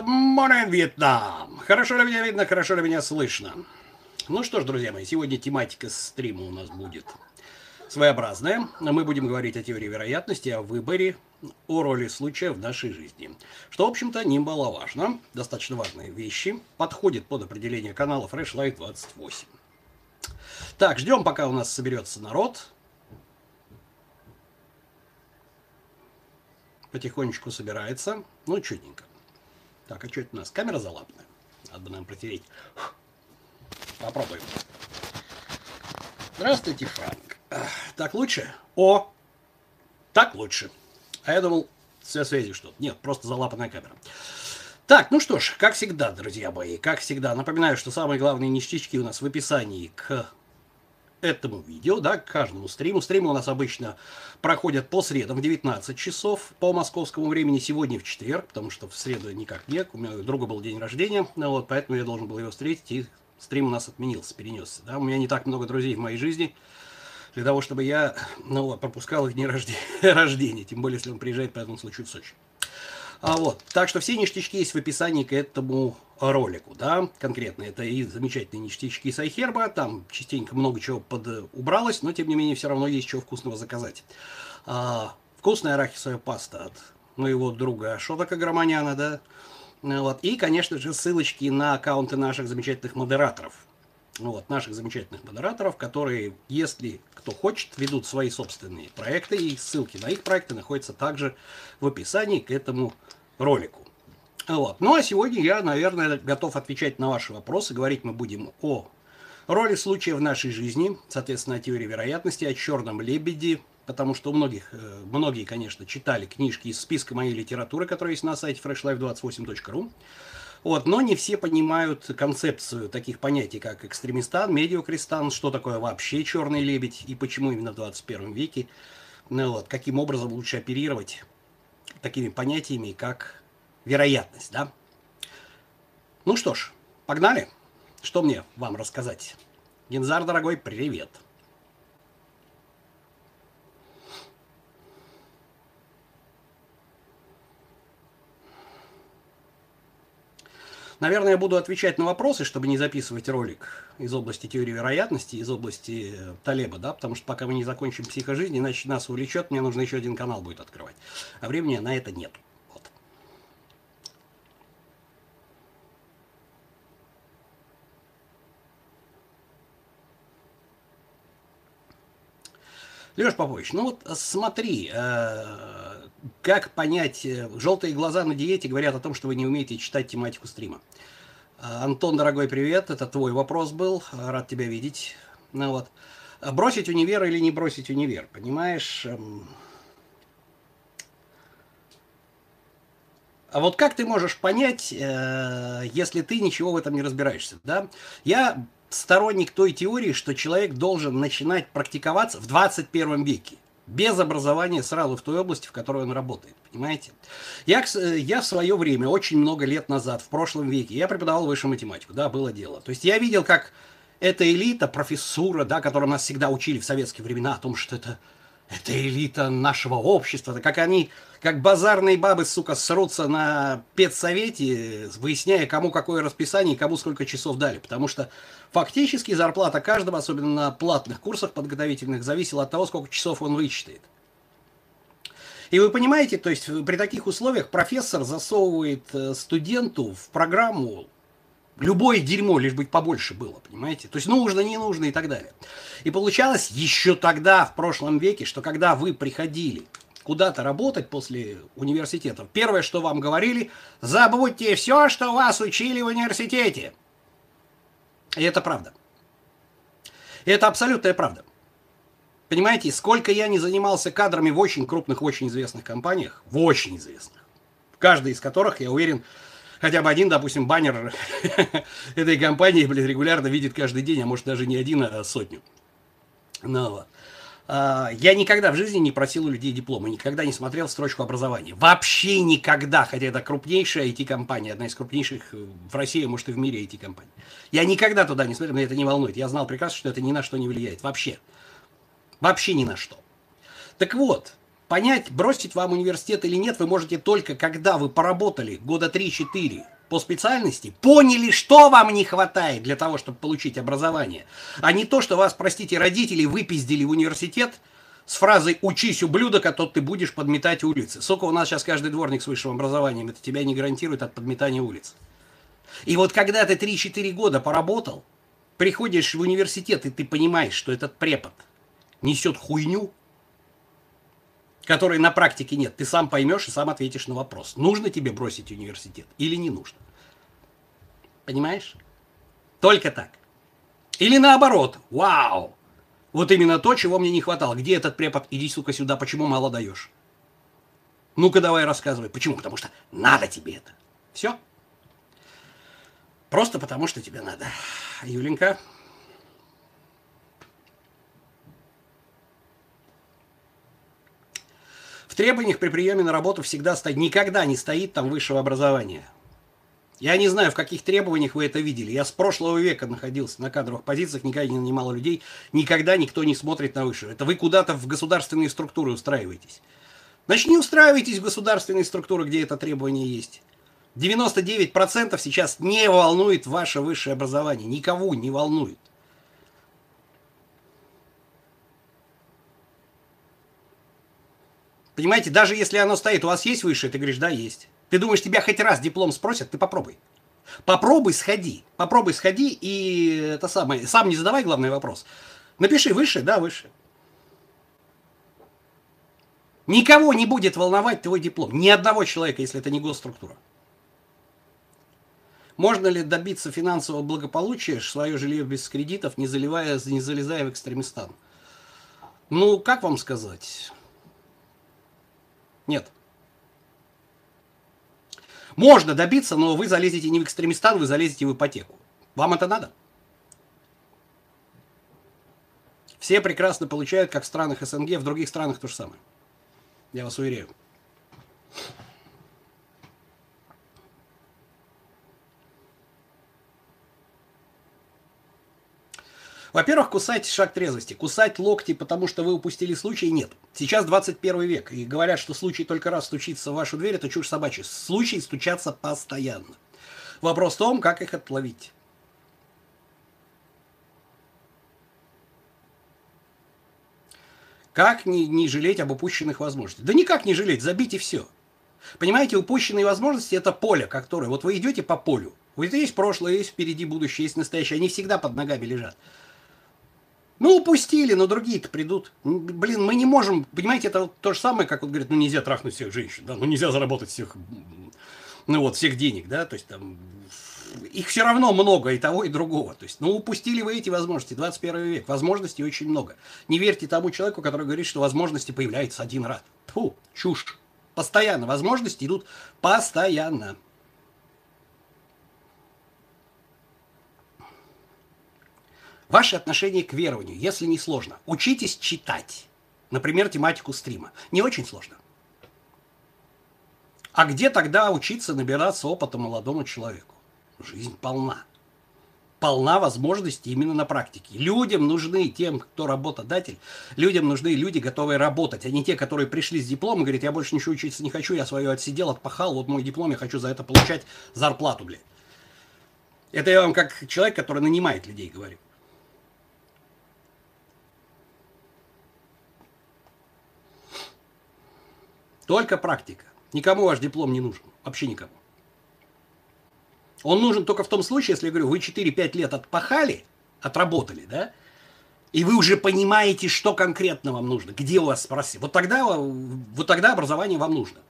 Morning, Вьетнам! Хорошо ли меня видно, хорошо ли меня слышно? Ну что ж, друзья мои, сегодня тематика стрима у нас будет своеобразная. Мы будем говорить о теории вероятности, о выборе, о роли случая в нашей жизни. Что, в общем-то, немаловажно. Достаточно важные вещи. Подходит под определение канала Fresh Light 28. Так, ждем, пока у нас соберется народ. Потихонечку собирается. Ну, чудненько. Так, а что это у нас? Камера залапная. Надо бы нам протереть. Попробуем. Здравствуйте, Франк. Так лучше? О! Так лучше. А я думал, все связи что-то. Нет, просто залапанная камера. Так, ну что ж, как всегда, друзья мои, как всегда, напоминаю, что самые главные ништячки у нас в описании к этому видео, да, к каждому стриму. Стримы у нас обычно проходят по средам в 19 часов по московскому времени, сегодня в четверг, потому что в среду никак нет, у меня у друга был день рождения, ну вот, поэтому я должен был его встретить, и стрим у нас отменился, перенесся. Да. У меня не так много друзей в моей жизни, для того, чтобы я ну, вот, пропускал их дни рождения, рождения, тем более, если он приезжает по этому случаю в Сочи. А вот, так что все ништячки есть в описании к этому ролику, да, конкретно. Это и замечательные ништячки с iHerb, там частенько много чего под убралось, но тем не менее все равно есть чего вкусного заказать. А, вкусная арахисовая паста от моего друга Шотака Громаняна, да, вот. И, конечно же, ссылочки на аккаунты наших замечательных модераторов. Вот, наших замечательных модераторов, которые, если кто хочет, ведут свои собственные проекты, и ссылки на их проекты находятся также в описании к этому ролику. Вот. Ну а сегодня я, наверное, готов отвечать на ваши вопросы. Говорить мы будем о роли случая в нашей жизни, соответственно, о теории вероятности, о черном лебеде, потому что у многих, э, многие, конечно, читали книжки из списка моей литературы, которая есть на сайте freshlife28.ru. Вот, но не все понимают концепцию таких понятий, как экстремистан, медиокристан, что такое вообще черный лебедь и почему именно в 21 веке, ну, вот, каким образом лучше оперировать такими понятиями, как вероятность, да? Ну что ж, погнали. Что мне вам рассказать? Гензар, дорогой, привет. Наверное, я буду отвечать на вопросы, чтобы не записывать ролик из области теории вероятности, из области э, Талеба, да, потому что пока мы не закончим психожизнь, иначе нас увлечет, мне нужно еще один канал будет открывать. А времени на это нет. Леш Попович, ну вот смотри, э, как понять, э, желтые глаза на диете говорят о том, что вы не умеете читать тематику стрима. Э, Антон, дорогой, привет, это твой вопрос был, рад тебя видеть. Ну вот, бросить универ или не бросить универ, понимаешь? Эм, а вот как ты можешь понять, если ты ничего в этом не разбираешься, да? Я сторонник той теории, что человек должен начинать практиковаться в 21 веке. Без образования сразу в той области, в которой он работает. Понимаете? Я, я в свое время, очень много лет назад, в прошлом веке, я преподавал высшую математику. Да, было дело. То есть я видел, как эта элита, профессура, да, которую нас всегда учили в советские времена, о том, что это это элита нашего общества. Как они, как базарные бабы, сука, срутся на педсовете, выясняя, кому какое расписание и кому сколько часов дали. Потому что фактически зарплата каждого, особенно на платных курсах подготовительных, зависела от того, сколько часов он вычитает. И вы понимаете, то есть при таких условиях профессор засовывает э, студенту в программу Любое дерьмо, лишь бы побольше было, понимаете? То есть нужно, не нужно и так далее. И получалось еще тогда, в прошлом веке, что когда вы приходили куда-то работать после университета, первое, что вам говорили, забудьте все, что вас учили в университете. И это правда. И это абсолютная правда. Понимаете, сколько я не занимался кадрами в очень крупных, очень известных компаниях, в очень известных, в каждой из которых, я уверен, хотя бы один, допустим, баннер этой компании, блин, регулярно видит каждый день, а может даже не один, а сотню. Ну, вот. А, я никогда в жизни не просил у людей диплома, никогда не смотрел строчку образования. Вообще никогда, хотя это крупнейшая IT-компания, одна из крупнейших в России, а может и в мире IT-компаний. Я никогда туда не смотрел, меня это не волнует. Я знал прекрасно, что это ни на что не влияет. Вообще. Вообще ни на что. Так вот, понять, бросить вам университет или нет, вы можете только, когда вы поработали года 3-4 по специальности, поняли, что вам не хватает для того, чтобы получить образование, а не то, что вас, простите, родители выпиздили в университет с фразой «учись, ублюдок, а то ты будешь подметать улицы». Сука, у нас сейчас каждый дворник с высшим образованием, это тебя не гарантирует от подметания улиц. И вот когда ты 3-4 года поработал, приходишь в университет, и ты понимаешь, что этот препод несет хуйню, которой на практике нет. Ты сам поймешь и сам ответишь на вопрос, нужно тебе бросить университет или не нужно. Понимаешь? Только так. Или наоборот, вау, вот именно то, чего мне не хватало. Где этот препод? Иди, сука, сюда, почему мало даешь? Ну-ка давай рассказывай. Почему? Потому что надо тебе это. Все? Просто потому, что тебе надо. Юленька, требованиях при приеме на работу всегда стоит, никогда не стоит там высшего образования. Я не знаю, в каких требованиях вы это видели. Я с прошлого века находился на кадровых позициях, никогда не нанимал людей. Никогда никто не смотрит на высшее. Это вы куда-то в государственные структуры устраиваетесь. Значит, не устраивайтесь в государственные структуры, где это требование есть. 99% сейчас не волнует ваше высшее образование. Никого не волнует. Понимаете, даже если оно стоит, у вас есть высшее, ты говоришь, да, есть. Ты думаешь, тебя хоть раз диплом спросят, ты попробуй. Попробуй, сходи. Попробуй, сходи и это самое. Сам не задавай главный вопрос. Напиши выше, да, выше. Никого не будет волновать твой диплом. Ни одного человека, если это не госструктура. Можно ли добиться финансового благополучия, свое жилье без кредитов, не, заливая, не залезая в экстремистан? Ну, как вам сказать? Нет. Можно добиться, но вы залезете не в экстремистан, вы залезете в ипотеку. Вам это надо? Все прекрасно получают, как в странах СНГ, в других странах то же самое. Я вас уверяю. Во-первых, кусать шаг трезвости. Кусать локти, потому что вы упустили случай, нет. Сейчас 21 век, и говорят, что случай только раз стучится в вашу дверь, это чушь собачья. Случаи стучатся постоянно. Вопрос в том, как их отловить. Как не, не жалеть об упущенных возможностях? Да никак не жалеть, забить и все. Понимаете, упущенные возможности – это поле, которое… Вот вы идете по полю, вот есть прошлое, есть впереди будущее, есть настоящее, они всегда под ногами лежат. Ну, упустили, но другие-то придут. Блин, мы не можем, понимаете, это то же самое, как вот говорят, ну нельзя трахнуть всех женщин, да, ну нельзя заработать всех, ну вот, всех денег, да, то есть там, их все равно много и того, и другого. То есть, ну, упустили вы эти возможности, 21 век, возможностей очень много. Не верьте тому человеку, который говорит, что возможности появляются один раз. Фу, чушь. Постоянно, возможности идут постоянно. Ваше отношение к верованию, если не сложно, учитесь читать. Например, тематику стрима. Не очень сложно. А где тогда учиться набираться опыта молодому человеку? Жизнь полна. Полна возможностей именно на практике. Людям нужны, тем, кто работодатель, людям нужны люди, готовые работать, а не те, которые пришли с дипломом и говорят, я больше ничего учиться не хочу, я свое отсидел, отпахал, вот мой диплом, я хочу за это получать зарплату, блядь. Это я вам как человек, который нанимает людей говорю. Только практика. Никому ваш диплом не нужен. Вообще никому. Он нужен только в том случае, если, я говорю, вы 4-5 лет отпахали, отработали, да, и вы уже понимаете, что конкретно вам нужно, где у вас спроси. Вот тогда, вот тогда образование вам нужно.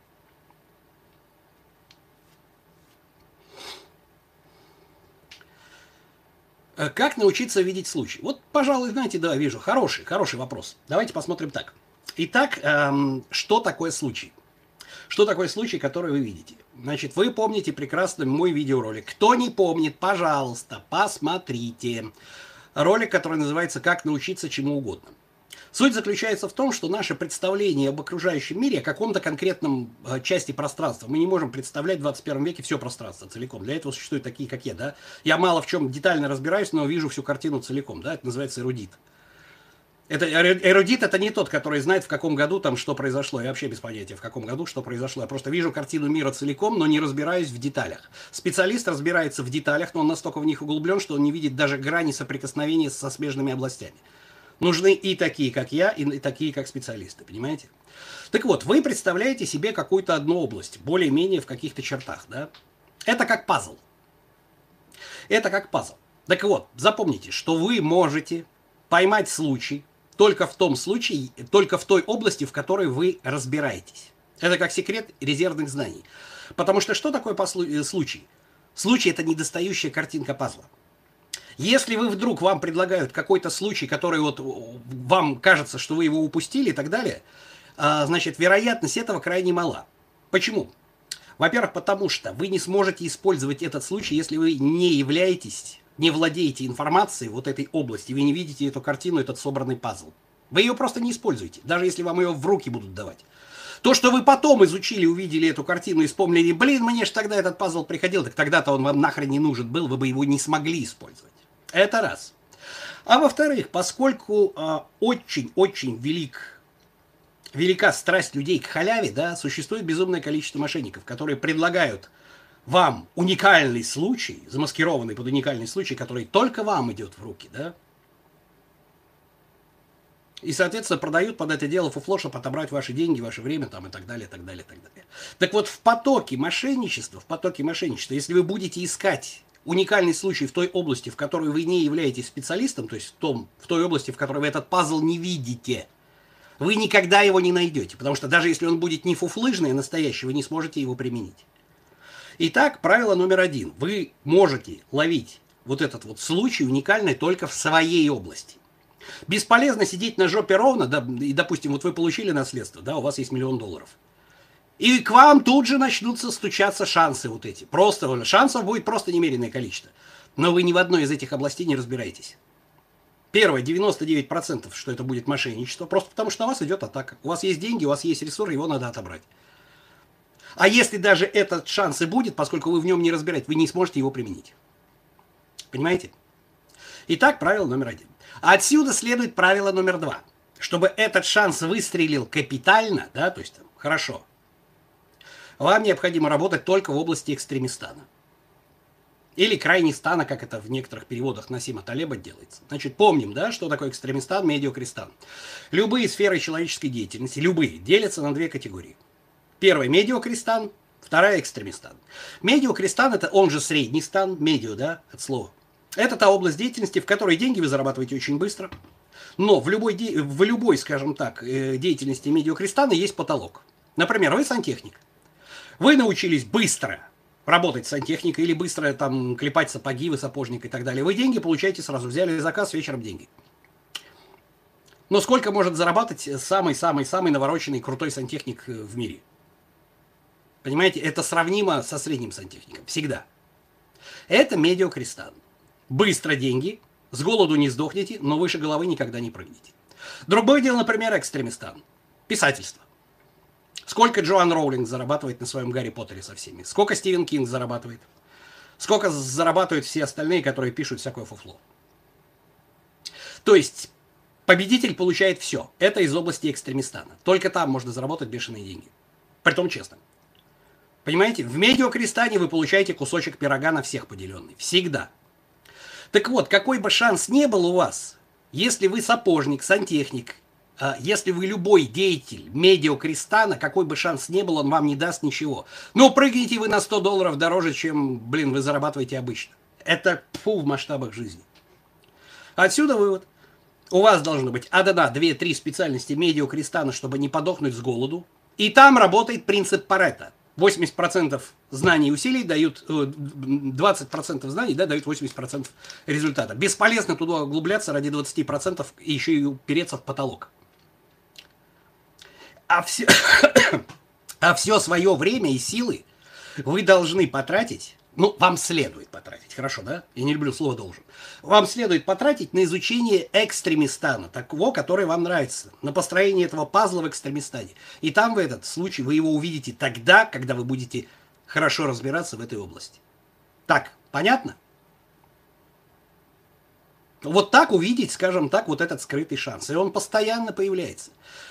Э, как научиться видеть случай? Вот, пожалуй, знаете, да, вижу. Хороший, хороший вопрос. Давайте посмотрим так. Итак, эм, что такое случай? Что такое случай, который вы видите? Значит, вы помните прекрасно мой видеоролик. Кто не помнит, пожалуйста, посмотрите. Ролик, который называется «Как научиться чему угодно». Суть заключается в том, что наше представление об окружающем мире, о каком-то конкретном э, части пространства, мы не можем представлять в 21 веке все пространство целиком. Для этого существуют такие, как я. Да? Я мало в чем детально разбираюсь, но вижу всю картину целиком. Да? Это называется эрудит. Это эрудит это не тот, который знает, в каком году там что произошло. Я вообще без понятия, в каком году что произошло. Я просто вижу картину мира целиком, но не разбираюсь в деталях. Специалист разбирается в деталях, но он настолько в них углублен, что он не видит даже грани соприкосновения со смежными областями. Нужны и такие, как я, и такие, как специалисты, понимаете? Так вот, вы представляете себе какую-то одну область, более-менее в каких-то чертах, да? Это как пазл. Это как пазл. Так вот, запомните, что вы можете поймать случай, только в том случае, только в той области, в которой вы разбираетесь. Это как секрет резервных знаний. Потому что что такое э, случай? Случай – это недостающая картинка пазла. Если вы вдруг вам предлагают какой-то случай, который вот вам кажется, что вы его упустили и так далее, а, значит, вероятность этого крайне мала. Почему? Во-первых, потому что вы не сможете использовать этот случай, если вы не являетесь не владеете информацией вот этой области, вы не видите эту картину, этот собранный пазл. Вы ее просто не используете, даже если вам ее в руки будут давать. То, что вы потом изучили, увидели эту картину и вспомнили, блин, мне же тогда этот пазл приходил, так тогда-то он вам нахрен не нужен был, вы бы его не смогли использовать. Это раз. А во-вторых, поскольку очень-очень а, велик, велика страсть людей к халяве, да, существует безумное количество мошенников, которые предлагают вам уникальный случай, замаскированный под уникальный случай, который только вам идет в руки, да? И, соответственно, продают под это дело фуфло, чтобы отобрать ваши деньги, ваше время там, и так далее, и так далее, и так далее. Так вот, в потоке мошенничества, в потоке мошенничества, если вы будете искать уникальный случай в той области, в которой вы не являетесь специалистом, то есть в, том, в той области, в которой вы этот пазл не видите, вы никогда его не найдете, потому что даже если он будет не фуфлыжный, а настоящий, вы не сможете его применить. Итак, правило номер один. Вы можете ловить вот этот вот случай уникальный только в своей области. Бесполезно сидеть на жопе ровно, да, и, допустим, вот вы получили наследство, да, у вас есть миллион долларов. И к вам тут же начнутся стучаться шансы вот эти. Просто шансов будет просто немеренное количество. Но вы ни в одной из этих областей не разбираетесь. Первое, 99%, что это будет мошенничество, просто потому что на вас идет атака. У вас есть деньги, у вас есть ресурс, его надо отобрать. А если даже этот шанс и будет, поскольку вы в нем не разбираетесь, вы не сможете его применить. Понимаете? Итак, правило номер один. Отсюда следует правило номер два. Чтобы этот шанс выстрелил капитально, да, то есть там, хорошо, вам необходимо работать только в области экстремистана. Или крайний стана, как это в некоторых переводах Насима Талеба делается. Значит, помним, да, что такое экстремистан, медиокристан. Любые сферы человеческой деятельности, любые, делятся на две категории – Первая – медиокрестан, вторая – экстремистан. Медиокрестан – это он же средний стан, медио, да, от слова. Это та область деятельности, в которой деньги вы зарабатываете очень быстро. Но в любой, в любой скажем так, э, деятельности медиокрестана есть потолок. Например, вы сантехник. Вы научились быстро работать с сантехникой или быстро там клепать сапоги, вы сапожник и так далее. Вы деньги получаете сразу. Взяли заказ, вечером деньги. Но сколько может зарабатывать самый-самый-самый навороченный крутой сантехник э, в мире? Понимаете, это сравнимо со средним сантехником. Всегда. Это медиокристалл. Быстро деньги, с голоду не сдохнете, но выше головы никогда не прыгнете. Другое дело, например, экстремистан. Писательство. Сколько Джоан Роулинг зарабатывает на своем Гарри Поттере со всеми? Сколько Стивен Кинг зарабатывает? Сколько зарабатывают все остальные, которые пишут всякое фуфло? То есть победитель получает все. Это из области экстремистана. Только там можно заработать бешеные деньги. Притом честно. Понимаете, в медиакрестане вы получаете кусочек пирога на всех поделенный. Всегда. Так вот, какой бы шанс не был у вас, если вы сапожник, сантехник, а, если вы любой деятель медиакрестана, какой бы шанс не был, он вам не даст ничего. Но прыгнете вы на 100 долларов дороже, чем, блин, вы зарабатываете обычно. Это фу в масштабах жизни. Отсюда вывод. У вас должно быть одна, две, три специальности медиакрестана, чтобы не подохнуть с голоду. И там работает принцип Паретта. 80% знаний и усилий дают, 20% э, знаний да, дают 80% результата. Бесполезно туда углубляться ради 20% и еще и упереться в потолок. А все, а все свое время и силы вы должны потратить ну, вам следует потратить, хорошо, да? Я не люблю слово «должен». Вам следует потратить на изучение экстремистана, такого, который вам нравится, на построение этого пазла в экстремистане. И там в этот случай вы его увидите тогда, когда вы будете хорошо разбираться в этой области. Так, понятно? Вот так увидеть, скажем так, вот этот скрытый шанс. И он постоянно появляется.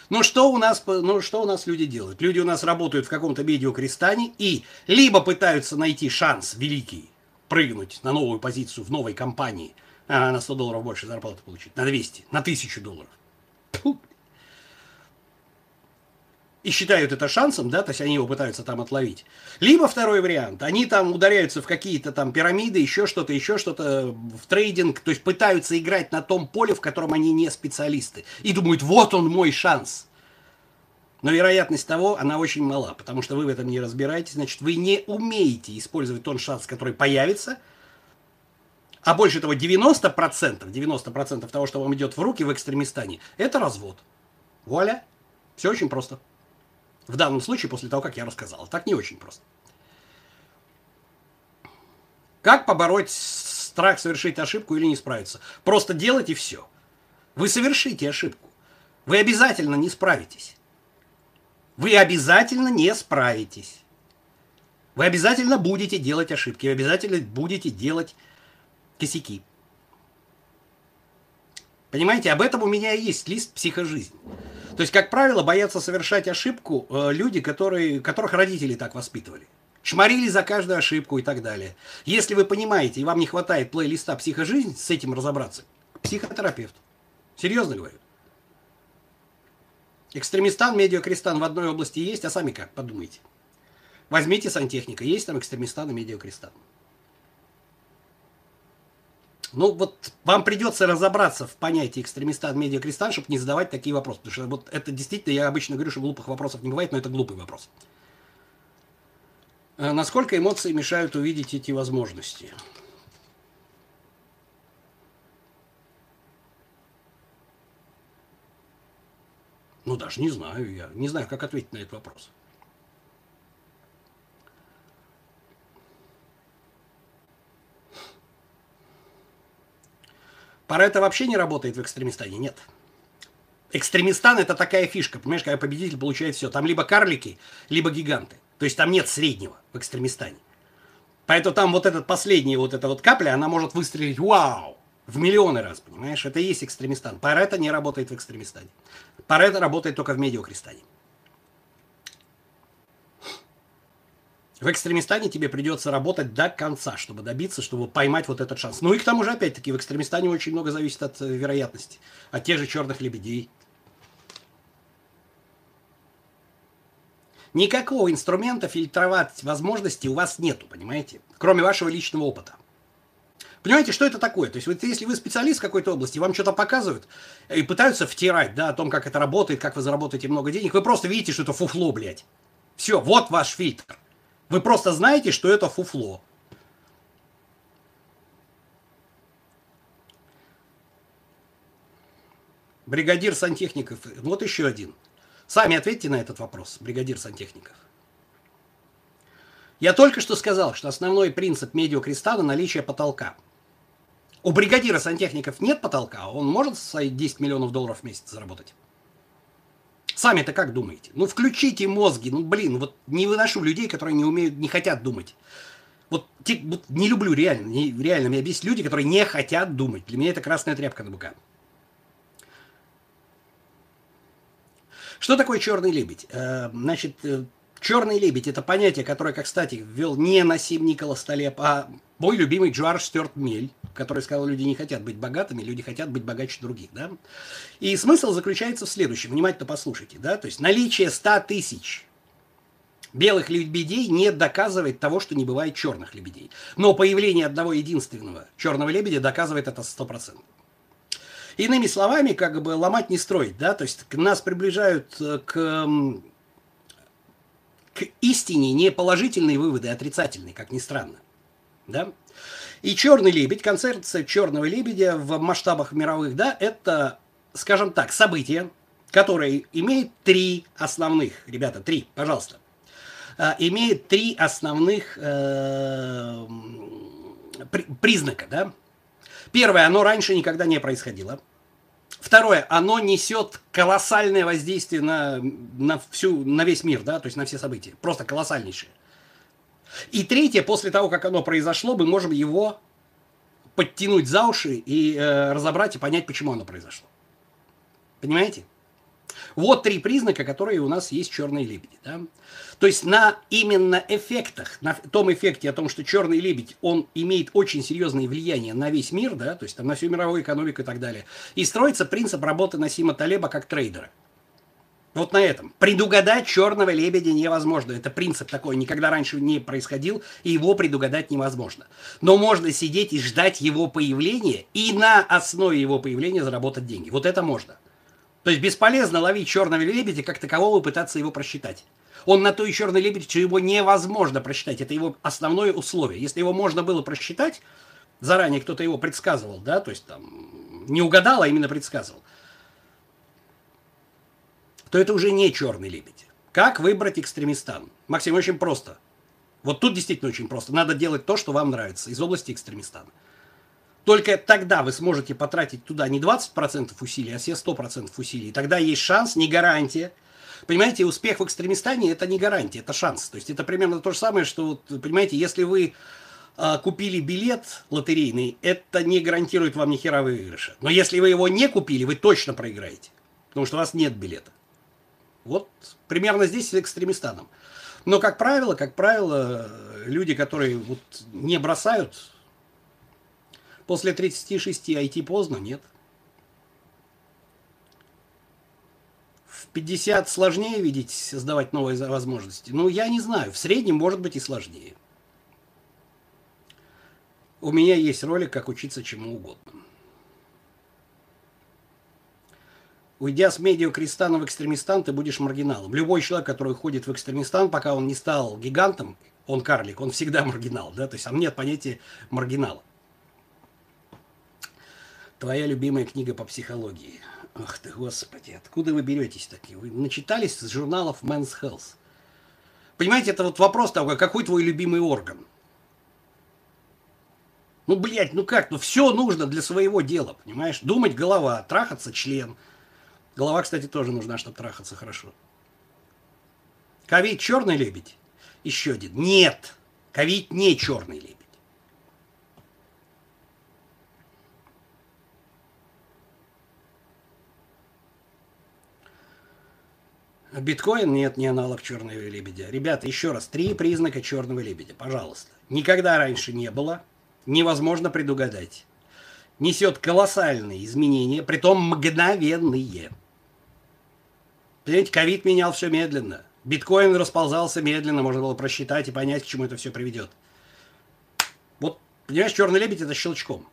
Но что у нас, ну, что у нас люди делают? Люди у нас работают в каком-то медиакрестане и либо пытаются найти шанс великий, прыгнуть на новую позицию в новой компании, а на 100 долларов больше зарплаты получить, на 200, на 1000 долларов. И считают это шансом, да, то есть они его пытаются там отловить. Либо второй вариант, они там ударяются в какие-то там пирамиды, еще что-то, еще что-то, в трейдинг, то есть пытаются играть на том поле, в котором они не специалисты. И думают, вот он мой шанс. Но вероятность того, она очень мала, потому что вы в этом не разбираетесь, значит, вы не умеете использовать тот шанс, который появится, а больше того, 90%, 90% того, что вам идет в руки в экстремистане, это развод. Вуаля. Все очень просто. В данном случае, после того, как я рассказал. Так не очень просто. Как побороть страх совершить ошибку или не справиться? Просто делайте все. Вы совершите ошибку. Вы обязательно не справитесь. Вы обязательно не справитесь. Вы обязательно будете делать ошибки. Вы обязательно будете делать косяки. Понимаете, об этом у меня есть лист психожизни. То есть, как правило, боятся совершать ошибку э, люди, которые, которых родители так воспитывали. Чморили за каждую ошибку и так далее. Если вы понимаете, и вам не хватает плейлиста «Психожизнь», с этим разобраться, психотерапевт. Серьезно говорю. Экстремистан, медиакрестан в одной области есть, а сами как, подумайте. Возьмите сантехника, есть там экстремистан и медиакрестан. Ну, вот вам придется разобраться в понятии экстремиста, медиакрестан, чтобы не задавать такие вопросы. Потому что вот это действительно, я обычно говорю, что глупых вопросов не бывает, но это глупый вопрос. А насколько эмоции мешают увидеть эти возможности? Ну, даже не знаю я. Не знаю, как ответить на этот вопрос. Парето вообще не работает в экстремистане? Нет. Экстремистан это такая фишка, понимаешь, когда победитель получает все. Там либо карлики, либо гиганты. То есть там нет среднего в экстремистане. Поэтому там вот этот последний, вот эта вот капля, она может выстрелить вау, в миллионы раз, понимаешь? Это и есть экстремистан. Парето не работает в экстремистане. Парето работает только в медиакрестане. В экстремистане тебе придется работать до конца, чтобы добиться, чтобы поймать вот этот шанс. Ну и к тому же, опять-таки, в экстремистане очень много зависит от э, вероятности. От тех же черных лебедей. Никакого инструмента фильтровать возможности у вас нету, понимаете? Кроме вашего личного опыта. Понимаете, что это такое? То есть, вот если вы специалист в какой-то области, вам что-то показывают и пытаются втирать, да, о том, как это работает, как вы заработаете много денег, вы просто видите, что это фуфло, блядь. Все, вот ваш фильтр. Вы просто знаете, что это фуфло. Бригадир сантехников. Вот еще один. Сами ответьте на этот вопрос, бригадир сантехников. Я только что сказал, что основной принцип медиакрестана – наличие потолка. У бригадира сантехников нет потолка, он может свои 10 миллионов долларов в месяц заработать. Сами-то как думаете? Ну, включите мозги. Ну, блин, вот не выношу людей, которые не умеют, не хотят думать. Вот, те, вот не люблю реально, не, реально меня бесит люди, которые не хотят думать. Для меня это красная тряпка на быка. Что такое черный лебедь? Э, значит, э, черный лебедь это понятие, которое, как кстати, ввел не Насим Николас Талеб, а мой любимый Джоарж Стюарт Мель который сказал, люди не хотят быть богатыми, люди хотят быть богаче других, да. И смысл заключается в следующем, внимательно послушайте, да, то есть наличие 100 тысяч белых лебедей не доказывает того, что не бывает черных лебедей. Но появление одного единственного черного лебедя доказывает это 100%. Иными словами, как бы ломать не строить, да, то есть нас приближают э, к, к истине не положительные выводы, а отрицательные, как ни странно, да. И «Черный лебедь», концепция «Черного лебедя» в масштабах мировых, да, это, скажем так, событие, которое имеет три основных, ребята, три, пожалуйста, а, имеет три основных э, признака, да. Первое, оно раньше никогда не происходило. Второе, оно несет колоссальное воздействие на, на, всю, на весь мир, да, то есть на все события. Просто колоссальнейшее. И третье, после того, как оно произошло, мы можем его подтянуть за уши и э, разобрать и понять, почему оно произошло. Понимаете? Вот три признака, которые у нас есть черные лебеди. Да? То есть на именно эффектах, на том эффекте о том, что черный лебедь, он имеет очень серьезное влияние на весь мир, да, то есть там, на всю мировую экономику и так далее, и строится принцип работы Насима Талеба как трейдера. Вот на этом. Предугадать черного лебедя невозможно. Это принцип такой, никогда раньше не происходил, и его предугадать невозможно. Но можно сидеть и ждать его появления, и на основе его появления заработать деньги. Вот это можно. То есть бесполезно ловить черного лебедя, как такового пытаться его просчитать. Он на то и черный лебедь, что его невозможно просчитать. Это его основное условие. Если его можно было просчитать, заранее кто-то его предсказывал, да, то есть там не угадал, а именно предсказывал, то это уже не черный лебедь. Как выбрать экстремистан? Максим, очень просто. Вот тут действительно очень просто. Надо делать то, что вам нравится из области экстремистана. Только тогда вы сможете потратить туда не 20% усилий, а все 100% усилий. Тогда есть шанс, не гарантия. Понимаете, успех в экстремистане – это не гарантия, это шанс. То есть это примерно то же самое, что, понимаете, если вы э, купили билет лотерейный, это не гарантирует вам ни хера выигрыша. Но если вы его не купили, вы точно проиграете, потому что у вас нет билета. Вот примерно здесь с экстремистаном. Но, как правило, как правило, люди, которые вот не бросают После 36 IT поздно? Нет. В 50 сложнее видеть, создавать новые возможности? Ну, я не знаю. В среднем может быть и сложнее. У меня есть ролик, как учиться чему угодно. Уйдя с медиакрестана в экстремистан, ты будешь маргиналом. Любой человек, который ходит в экстремистан, пока он не стал гигантом, он карлик, он всегда маргинал. Да? То есть там нет понятия маргинала. Твоя любимая книга по психологии. Ах ты, господи, откуда вы беретесь такие? Вы начитались с журналов Men's Health. Понимаете, это вот вопрос того, какой твой любимый орган? Ну, блядь, ну как? Ну, все нужно для своего дела, понимаешь? Думать голова, трахаться член. Голова, кстати, тоже нужна, чтобы трахаться хорошо. Ковид черный лебедь? Еще один. Нет, ковид не черный лебедь. Биткоин нет, не аналог черного лебедя. Ребята, еще раз, три признака черного лебедя, пожалуйста. Никогда раньше не было, невозможно предугадать. Несет колоссальные изменения, притом мгновенные. Понимаете, ковид менял все медленно. Биткоин расползался медленно, можно было просчитать и понять, к чему это все приведет. Вот, понимаешь, черный лебедь это щелчком.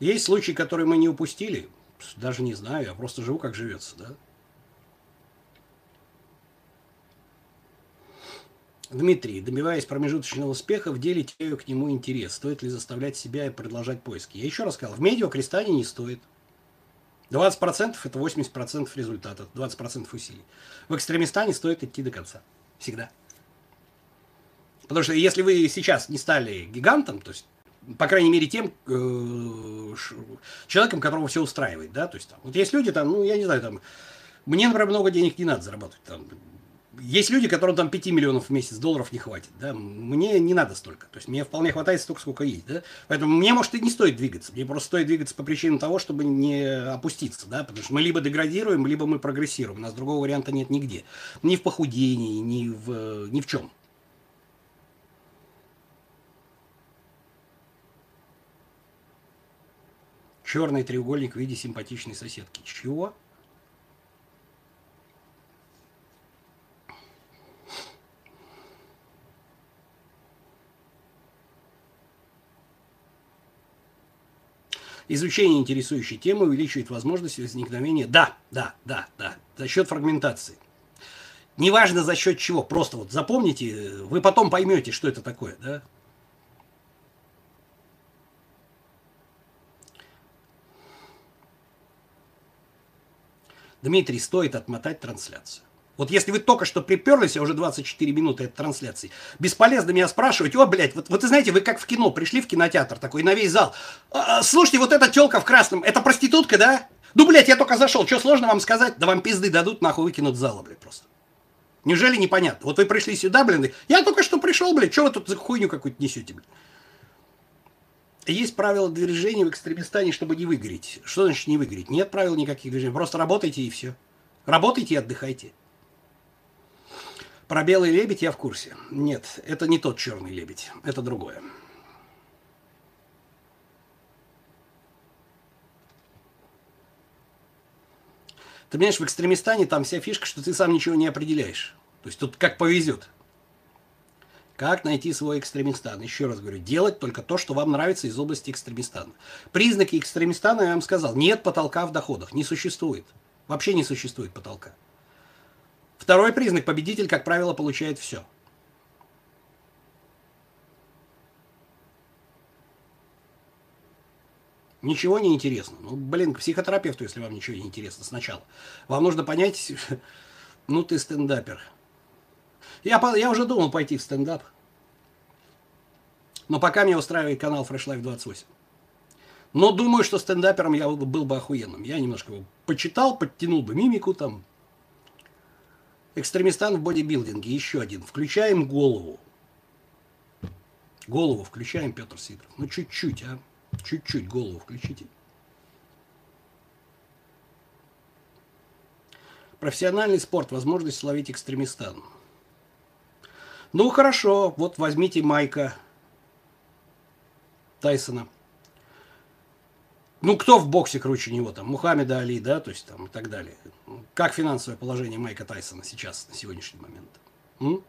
Есть случаи, которые мы не упустили. Даже не знаю, я просто живу, как живется, да? Дмитрий, добиваясь промежуточного успеха, в деле теряю к нему интерес. Стоит ли заставлять себя и продолжать поиски? Я еще раз сказал, в медиакрестане не стоит. 20% это 80% результата, 20% усилий. В экстремистане стоит идти до конца. Всегда. Потому что если вы сейчас не стали гигантом, то есть по крайней мере, тем э, человеком, которого все устраивает, да, то есть там, вот есть люди там, ну, я не знаю, там, мне, например, много денег не надо зарабатывать, там, есть люди, которым там 5 миллионов в месяц долларов не хватит, да, мне не надо столько, то есть мне вполне хватает столько, сколько есть, да, поэтому мне, может, и не стоит двигаться, мне просто стоит двигаться по причинам того, чтобы не опуститься, да, потому что мы либо деградируем, либо мы прогрессируем, у нас другого варианта нет нигде, ни в похудении, ни в, ни в чем. Черный треугольник в виде симпатичной соседки. Чего? Изучение интересующей темы увеличивает возможность возникновения... Да, да, да, да, за счет фрагментации. Неважно за счет чего, просто вот запомните, вы потом поймете, что это такое, да? Дмитрий, стоит отмотать трансляцию. Вот если вы только что приперлись, а уже 24 минуты этой трансляции, бесполезно меня спрашивать, о, блядь, вот, вот вы знаете, вы как в кино, пришли в кинотеатр такой, на весь зал, а, а слушайте, вот эта телка в красном, это проститутка, да? Ну, блядь, я только зашел, что сложно вам сказать? Да вам пизды дадут, нахуй выкинут зала, блядь, просто. Неужели непонятно? Вот вы пришли сюда, блин, я только что пришел, блин, что вы тут за хуйню какую-то несете, блин? Есть правила движения в экстремистане, чтобы не выгореть. Что значит не выгореть? Нет правил никаких движений. Просто работайте и все. Работайте и отдыхайте. Про белый лебедь я в курсе. Нет, это не тот черный лебедь. Это другое. Ты понимаешь, в экстремистане там вся фишка, что ты сам ничего не определяешь. То есть тут как повезет. Как найти свой экстремистан? Еще раз говорю, делать только то, что вам нравится из области экстремистана. Признаки экстремистана, я вам сказал, нет потолка в доходах, не существует. Вообще не существует потолка. Второй признак, победитель, как правило, получает все. Ничего не интересно. Ну, блин, к психотерапевту, если вам ничего не интересно сначала. Вам нужно понять, ну ты стендапер. Я, я уже думал пойти в стендап. Но пока меня устраивает канал Fresh Life 28. Но думаю, что стендапером я был бы охуенным. Я немножко его почитал, подтянул бы мимику там. Экстремистан в бодибилдинге. Еще один. Включаем голову. Голову включаем, Петр Сидоров. Ну, чуть-чуть, а. Чуть-чуть голову включите. Профессиональный спорт. Возможность словить экстремистан. Ну, хорошо. Вот возьмите Майка Тайсона. Ну, кто в боксе круче него? Там Мухаммеда Али, да, то есть там и так далее. Как финансовое положение Майка Тайсона сейчас, на сегодняшний момент? М?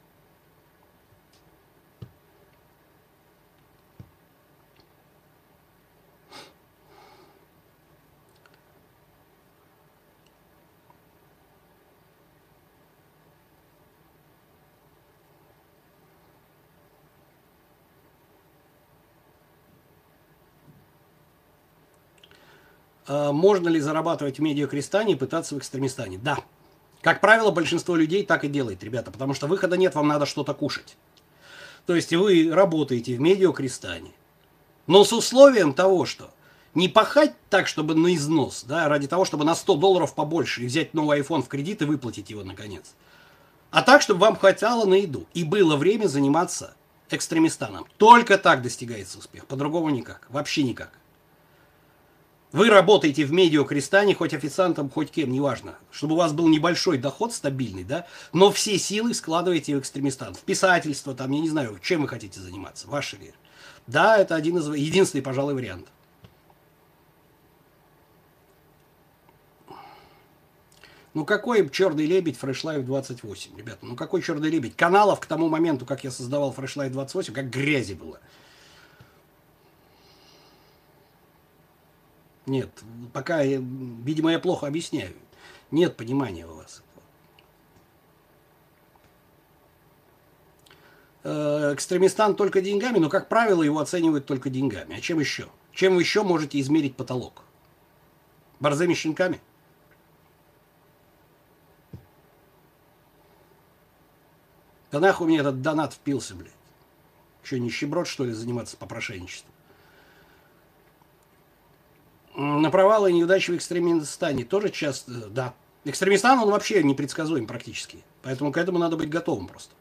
Можно ли зарабатывать в медиакрестане и пытаться в экстремистане? Да. Как правило, большинство людей так и делает, ребята, потому что выхода нет, вам надо что-то кушать. То есть вы работаете в медиакрестане, но с условием того, что не пахать так, чтобы на износ, да, ради того, чтобы на 100 долларов побольше и взять новый iPhone в кредит и выплатить его наконец. А так, чтобы вам хватало на еду и было время заниматься экстремистаном. Только так достигается успех, по-другому никак, вообще никак. Вы работаете в медиакрестане, хоть официантом, хоть кем, неважно, чтобы у вас был небольшой доход стабильный, да, но все силы складываете в экстремистан, в писательство, там, я не знаю, чем вы хотите заниматься, ваша вера. Да, это один из, единственный, пожалуй, вариант. Ну какой черный лебедь Fresh Life 28, ребята? Ну какой черный лебедь? Каналов к тому моменту, как я создавал Fresh Life 28, как грязи было. Нет, пока, видимо, я плохо объясняю. Нет понимания у вас. Э, экстремистан только деньгами, но, как правило, его оценивают только деньгами. А чем еще? Чем вы еще можете измерить потолок? Борзыми щенками? Да нахуй мне этот донат впился, блядь. Что, нищеброд, что ли, заниматься попрошайничеством? На провалы и неудачи в экстремистане тоже часто, да. Экстремистан, он вообще непредсказуем практически. Поэтому к этому надо быть готовым просто.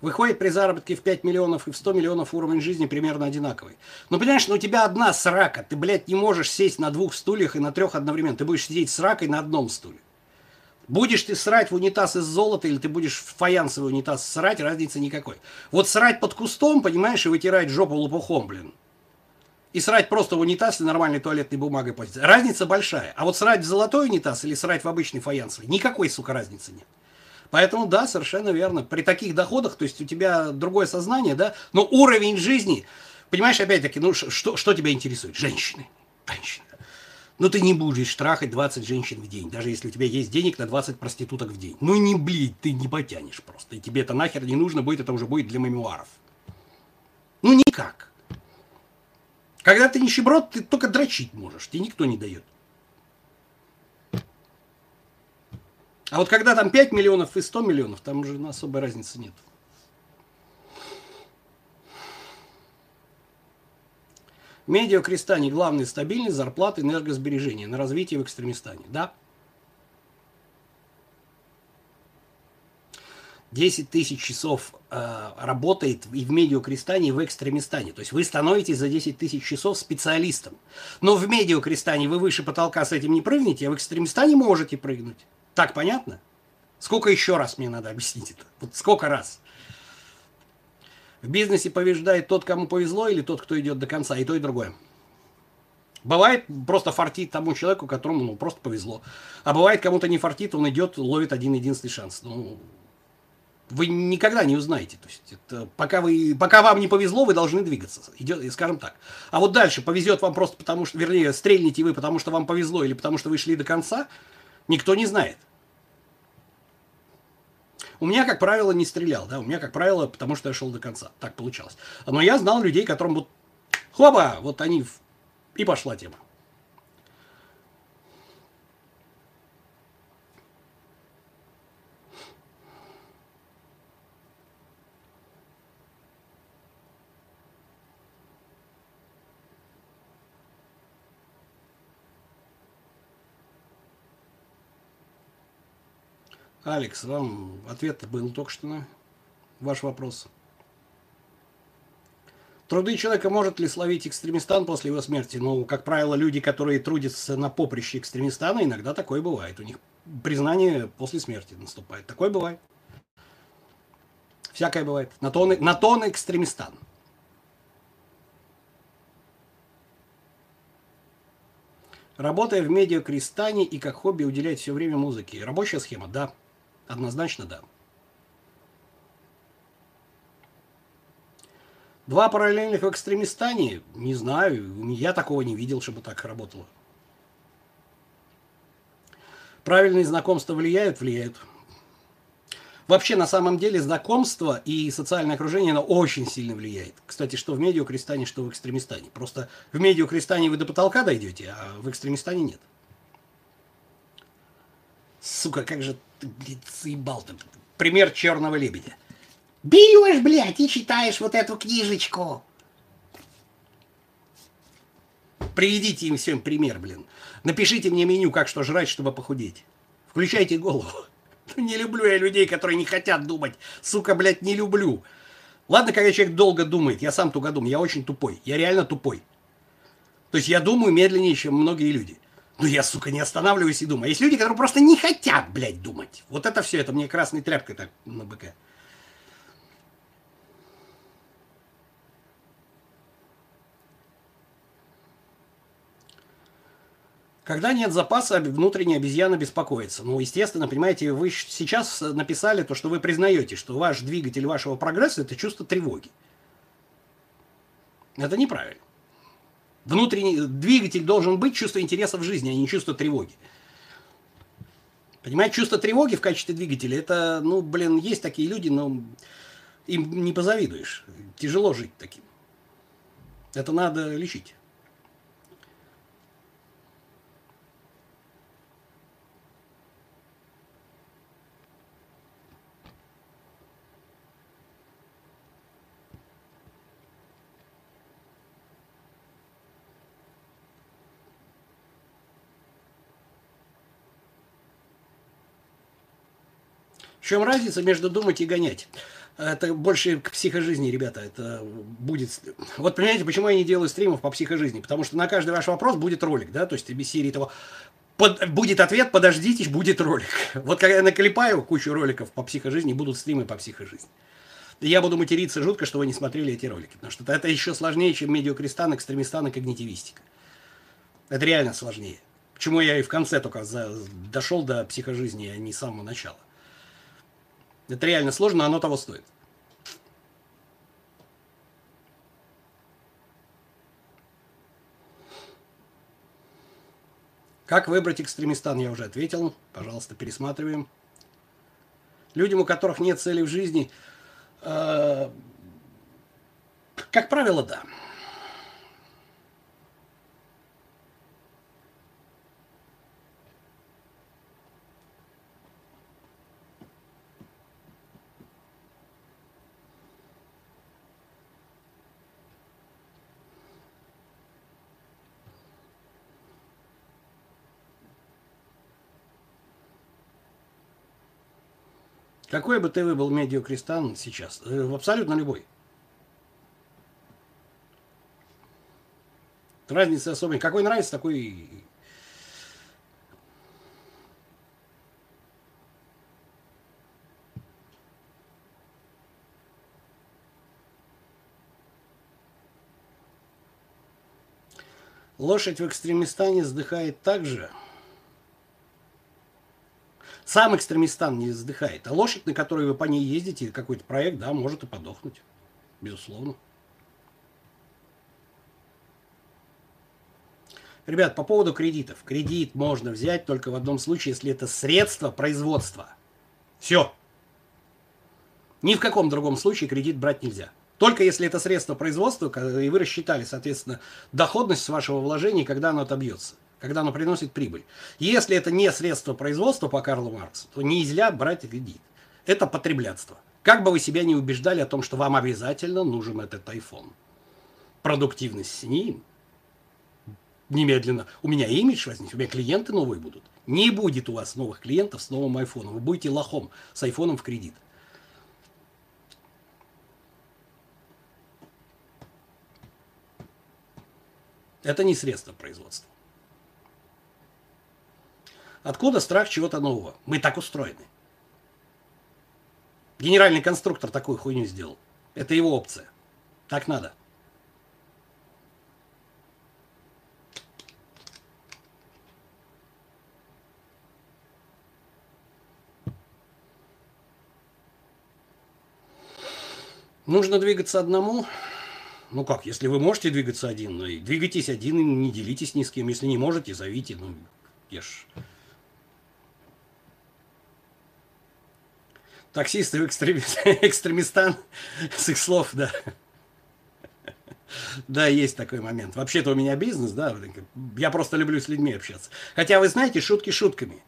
Выходит при заработке в 5 миллионов и в 100 миллионов уровень жизни примерно одинаковый. Ну, понимаешь, ну у тебя одна срака. Ты, блядь, не можешь сесть на двух стульях и на трех одновременно. Ты будешь сидеть с ракой на одном стуле. Будешь ты срать в унитаз из золота или ты будешь в фаянсовый унитаз срать, разницы никакой. Вот срать под кустом, понимаешь, и вытирать жопу лопухом, блин. И срать просто в унитаз и нормальной туалетной бумагой платить. Разница большая. А вот срать в золотой унитаз или срать в обычный фаянсовый, никакой, сука, разницы нет. Поэтому, да, совершенно верно. При таких доходах, то есть у тебя другое сознание, да, но уровень жизни, понимаешь, опять-таки, ну что, что тебя интересует? Женщины. Женщины. Но ты не будешь трахать 20 женщин в день, даже если у тебя есть денег на 20 проституток в день. Ну не, блин, ты не потянешь просто. И тебе это нахер не нужно будет, это уже будет для мемуаров. Ну никак. Когда ты нищеброд, ты только дрочить можешь, тебе никто не дает. А вот когда там 5 миллионов и 100 миллионов, там уже особой разницы нет. Медиа Крестане главный стабильность, зарплаты, энергосбережения на развитие в Экстремистане. Да? 10 тысяч часов э, работает и в медиакрестане, и в экстремистане. То есть вы становитесь за 10 тысяч часов специалистом. Но в медиакрестане вы выше потолка с этим не прыгнете, а в экстремистане можете прыгнуть. Так понятно? Сколько еще раз мне надо объяснить это? Вот сколько раз? В бизнесе побеждает тот, кому повезло, или тот, кто идет до конца, и то, и другое. Бывает просто фартит тому человеку, которому ну, просто повезло. А бывает кому-то не фартит, он идет, ловит один единственный шанс. Ну, вы никогда не узнаете. То есть это, пока, вы, пока вам не повезло, вы должны двигаться, идет, скажем так. А вот дальше повезет вам просто потому, что, вернее, стрельните вы, потому что вам повезло или потому что вы шли до конца, никто не знает. У меня, как правило, не стрелял, да, у меня, как правило, потому что я шел до конца. Так получалось. Но я знал людей, которым вот, хлоба, вот они, и пошла тема. Алекс, вам ответ был только что на ваш вопрос. Труды человека может ли словить экстремистан после его смерти? Ну, как правило, люди, которые трудятся на поприще экстремистана, иногда такое бывает. У них признание после смерти наступает. Такое бывает. Всякое бывает. На то на то экстремистан. Работая в медиакрестане и как хобби уделять все время музыке. Рабочая схема, да. Однозначно да. Два параллельных в экстремистане? Не знаю. Я такого не видел, чтобы так работало. Правильные знакомства влияют? Влияют. Вообще, на самом деле, знакомство и социальное окружение, оно очень сильно влияет. Кстати, что в медиакрестане, что в экстремистане. Просто в медиакрестане вы до потолка дойдете, а в экстремистане нет. Сука, как же ты, блядь, заебал ты. Пример черного лебедя. Берешь, блядь, и читаешь вот эту книжечку. Приведите им всем пример, блин. Напишите мне меню, как что жрать, чтобы похудеть. Включайте голову. Не люблю я людей, которые не хотят думать. Сука, блядь, не люблю. Ладно, когда человек долго думает, я сам тугодум, я очень тупой. Я реально тупой. То есть я думаю медленнее, чем многие люди. Ну, я, сука, не останавливаюсь и думаю. Есть люди, которые просто не хотят, блядь, думать. Вот это все, это мне красной тряпкой так на быка. Когда нет запаса, внутренняя обезьяна беспокоится. Ну, естественно, понимаете, вы сейчас написали то, что вы признаете, что ваш двигатель вашего прогресса – это чувство тревоги. Это неправильно. Внутренний двигатель должен быть чувство интереса в жизни, а не чувство тревоги. Понимаете, чувство тревоги в качестве двигателя, это, ну, блин, есть такие люди, но им не позавидуешь. Тяжело жить таким. Это надо лечить. В чем разница между думать и гонять? Это больше к психожизни, ребята. Это будет... Вот понимаете, почему я не делаю стримов по психожизни? Потому что на каждый ваш вопрос будет ролик, да? То есть без серии того... Под... Будет ответ, подождите, будет ролик. Вот когда я наклепаю кучу роликов по психожизни, будут стримы по психожизни. Я буду материться жутко, что вы не смотрели эти ролики. Потому что это еще сложнее, чем медиакрестан, экстремистан и когнитивистика. Это реально сложнее. Почему я и в конце только за... дошел до психожизни, а не с самого начала. Это реально сложно, но оно того стоит. Как выбрать экстремистан, я уже ответил. Пожалуйста, пересматриваем. Людям, у которых нет цели в жизни, э, как правило, да. Какой бы ТВ был медиакрестан сейчас? Э, абсолютно любой. Разницы особой. Какой нравится, такой Лошадь в экстремистане вздыхает так же. Сам экстремистан не вздыхает, а лошадь, на которой вы по ней ездите, какой-то проект, да, может и подохнуть. Безусловно. Ребят, по поводу кредитов. Кредит можно взять только в одном случае, если это средство производства. Все. Ни в каком другом случае кредит брать нельзя. Только если это средство производства, и вы рассчитали, соответственно, доходность вашего вложения, когда оно отобьется, когда оно приносит прибыль. Если это не средство производства по Карлу Марксу, то нельзя брать кредит. Это потреблятство. Как бы вы себя не убеждали о том, что вам обязательно нужен этот iPhone. Продуктивность с ним немедленно. У меня имидж возникнет, у меня клиенты новые будут. Не будет у вас новых клиентов с новым айфоном. Вы будете лохом с айфоном в кредит. Это не средство производства. Откуда страх чего-то нового? Мы так устроены. Генеральный конструктор такую хуйню сделал. Это его опция. Так надо. Нужно двигаться одному, ну как, если вы можете двигаться один, ну и двигайтесь один и не делитесь ни с кем. Если не можете, зовите. Ну, я ж... Таксисты в экстремист... экстремистан с их слов, да. Да, есть такой момент. Вообще-то у меня бизнес, да. Я просто люблю с людьми общаться. Хотя, вы знаете, шутки шутками.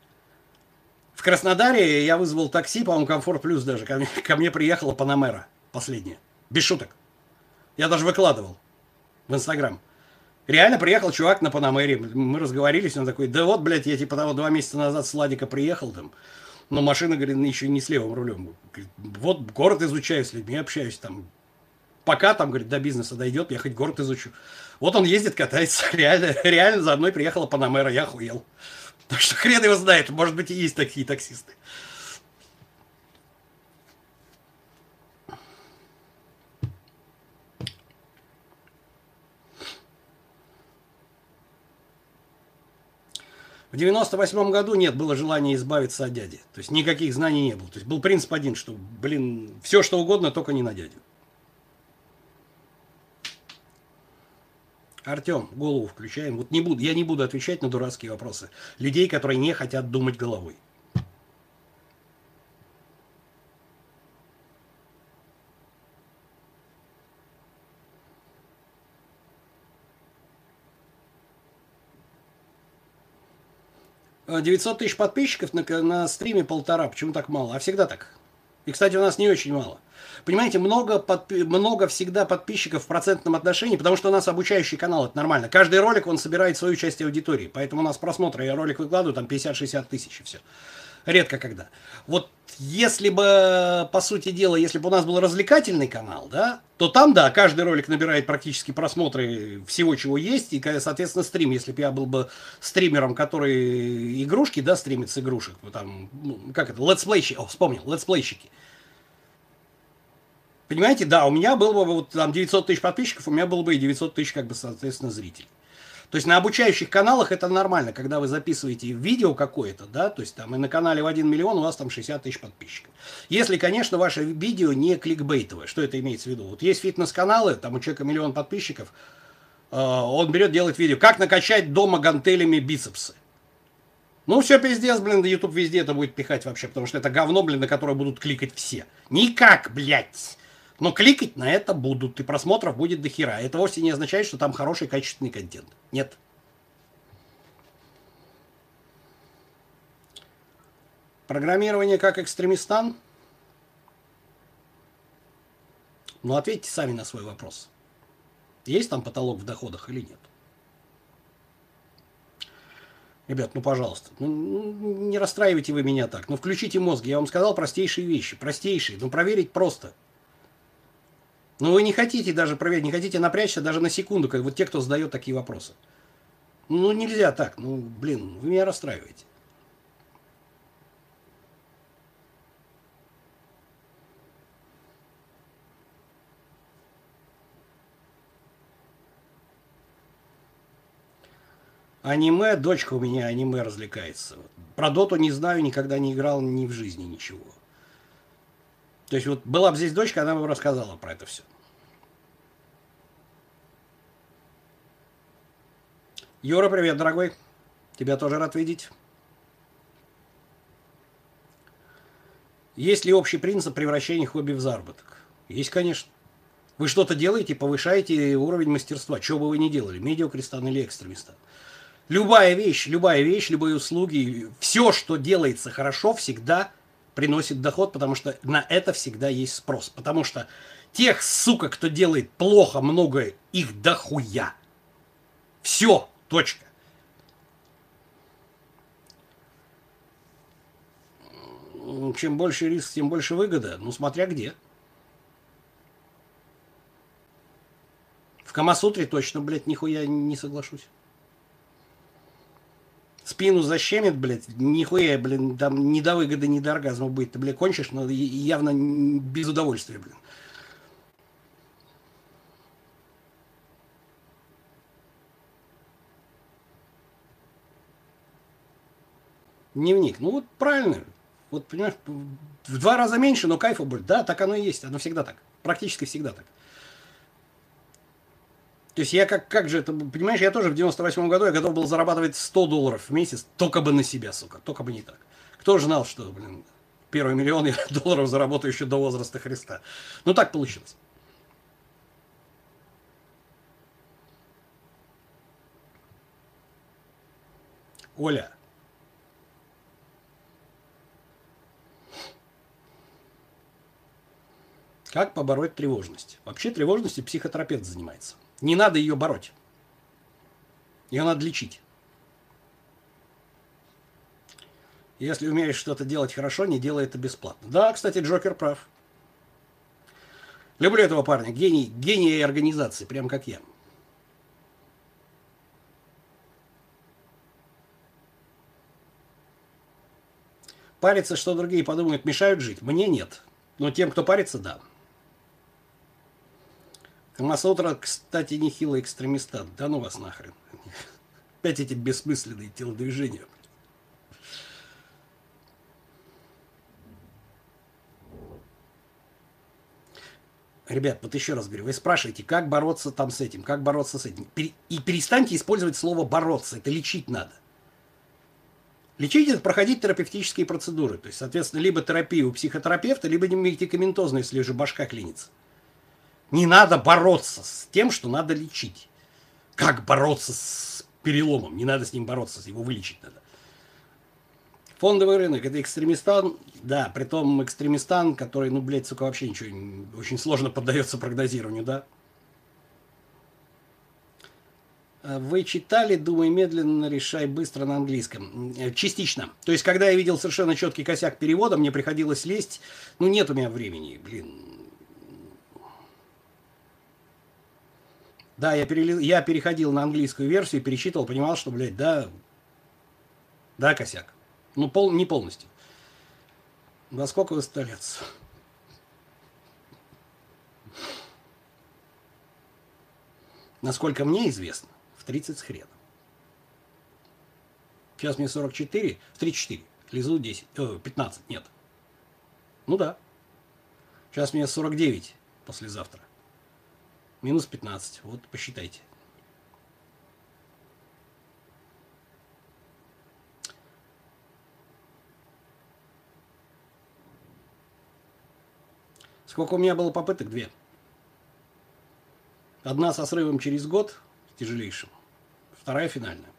В Краснодаре я вызвал такси, по-моему, Комфорт Плюс даже. Ко мне, ко мне приехала Панамера последняя. Без шуток. Я даже выкладывал в Инстаграм. Реально приехал чувак на Панамере, мы разговорились, он такой, да вот, блядь, я типа того два месяца назад с Ладика приехал там, но машина, говорит, еще не с левым рулем. Вот город изучаю, с людьми общаюсь там. Пока там, говорит, до бизнеса дойдет, я хоть город изучу. Вот он ездит, катается, реально, реально за мной приехала Панамера, я охуел. Так что хрен его знает, может быть и есть такие таксисты. В 98 году нет, было желание избавиться от дяди. То есть никаких знаний не было. То есть был принцип один, что, блин, все что угодно, только не на дядю. Артем, голову включаем. Вот не буду, я не буду отвечать на дурацкие вопросы. Людей, которые не хотят думать головой. 900 тысяч подписчиков на, на стриме полтора. Почему так мало? А всегда так. И, кстати, у нас не очень мало. Понимаете, много, подпи- много всегда подписчиков в процентном отношении, потому что у нас обучающий канал, это нормально. Каждый ролик, он собирает свою часть аудитории. Поэтому у нас просмотры, я ролик выкладываю, там 50-60 тысяч и все редко когда. Вот если бы, по сути дела, если бы у нас был развлекательный канал, да, то там, да, каждый ролик набирает практически просмотры всего, чего есть, и, соответственно, стрим, если бы я был бы стримером, который игрушки, да, стримит с игрушек, там, ну, как это, летсплейщики, о, вспомнил, летсплейщики. Понимаете, да, у меня было бы вот там 900 тысяч подписчиков, у меня было бы и 900 тысяч, как бы, соответственно, зрителей. То есть на обучающих каналах это нормально, когда вы записываете видео какое-то, да, то есть там и на канале в 1 миллион у вас там 60 тысяч подписчиков. Если, конечно, ваше видео не кликбейтовое, что это имеется в виду? Вот есть фитнес-каналы, там у человека миллион подписчиков, э, он берет, делает видео, как накачать дома гантелями бицепсы. Ну, все пиздец, блин, да YouTube везде это будет пихать вообще, потому что это говно, блин, на которое будут кликать все. Никак, блядь. Но кликать на это будут, и просмотров будет до хера. Это вовсе не означает, что там хороший качественный контент. Нет. Программирование как экстремистан? Ну, ответьте сами на свой вопрос. Есть там потолок в доходах или нет? Ребят, ну пожалуйста, ну, не расстраивайте вы меня так. Ну включите мозг. Я вам сказал простейшие вещи. Простейшие. Ну проверить просто. Но вы не хотите даже проверить, не хотите напрячься даже на секунду, как вот те, кто задает такие вопросы. Ну нельзя так. Ну, блин, вы меня расстраиваете. Аниме, дочка у меня аниме развлекается. Про доту не знаю, никогда не играл ни в жизни ничего. То есть вот была бы здесь дочка, она бы рассказала про это все. Юра, привет, дорогой. Тебя тоже рад видеть. Есть ли общий принцип превращения хобби в заработок? Есть, конечно. Вы что-то делаете, повышаете уровень мастерства. Что бы вы ни делали, медиакрестан или экстремистан. Любая вещь, любая вещь, любые услуги, все, что делается хорошо, всегда приносит доход, потому что на это всегда есть спрос. Потому что тех, сука, кто делает плохо, много, их дохуя. Все, точка. Чем больше риск, тем больше выгода. Ну, смотря где. В Камасутре точно, блядь, нихуя не соглашусь спину защемит, блядь, нихуя, блин, там ни до выгоды, ни до оргазма будет. Ты, блядь, кончишь, но явно без удовольствия, блин. Дневник. Ну вот правильно. Вот, понимаешь, в два раза меньше, но кайфа будет. Да, так оно и есть. Оно всегда так. Практически всегда так. То есть я как, как же это, понимаешь, я тоже в 98 году я готов был зарабатывать 100 долларов в месяц, только бы на себя, сука, только бы не так. Кто же знал, что, блин, первый миллион я долларов заработаю еще до возраста Христа. Ну так получилось. Оля. Как побороть тревожность? Вообще тревожностью психотерапевт занимается. Не надо ее бороть. Ее надо лечить. Если умеешь что-то делать хорошо, не делай это бесплатно. Да, кстати, Джокер прав. Люблю этого парня. Гений, гений организации, прям как я. Париться, что другие подумают, мешают жить. Мне нет. Но тем, кто парится, да. Камасутра, кстати, нехилый экстремистат. Да ну вас нахрен. Опять эти бессмысленные телодвижения. Ребят, вот еще раз говорю, вы спрашиваете, как бороться там с этим, как бороться с этим. И перестаньте использовать слово бороться, это лечить надо. Лечить это проходить терапевтические процедуры. То есть, соответственно, либо терапию у психотерапевта, либо медикаментозно, если уже башка клинится. Не надо бороться с тем, что надо лечить. Как бороться с переломом? Не надо с ним бороться, его вылечить надо. Фондовый рынок – это экстремистан, да, при том экстремистан, который, ну, блядь, сука, вообще ничего, очень сложно поддается прогнозированию, да. Вы читали «Думай медленно, решай быстро» на английском? Частично. То есть, когда я видел совершенно четкий косяк перевода, мне приходилось лезть. Ну, нет у меня времени, блин. Да, я, перели... я переходил на английскую версию, пересчитывал, понимал, что, блядь, да, да, косяк. Ну, пол... не полностью. Во сколько вы столец? Насколько мне известно, в 30 с хреном. Сейчас мне 44, в 34. Лизу 10, э, 15, нет. Ну да. Сейчас мне 49 послезавтра. Минус 15. Вот посчитайте. Сколько у меня было попыток? Две. Одна со срывом через год, тяжелейшим. Вторая финальная.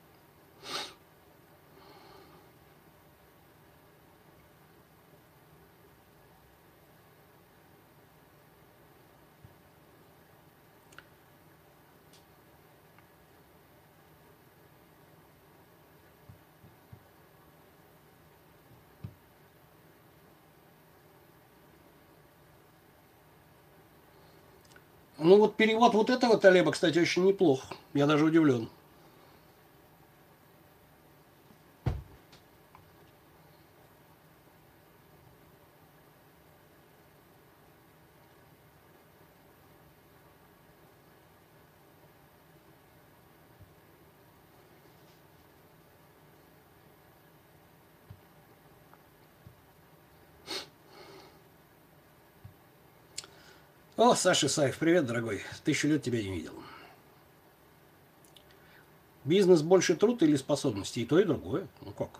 Ну вот перевод вот этого Талеба, кстати, очень неплох. Я даже удивлен. О, Саша Исаев, привет, дорогой. Тысячу лет тебя не видел. Бизнес больше труд или способности? И то, и другое. Ну как?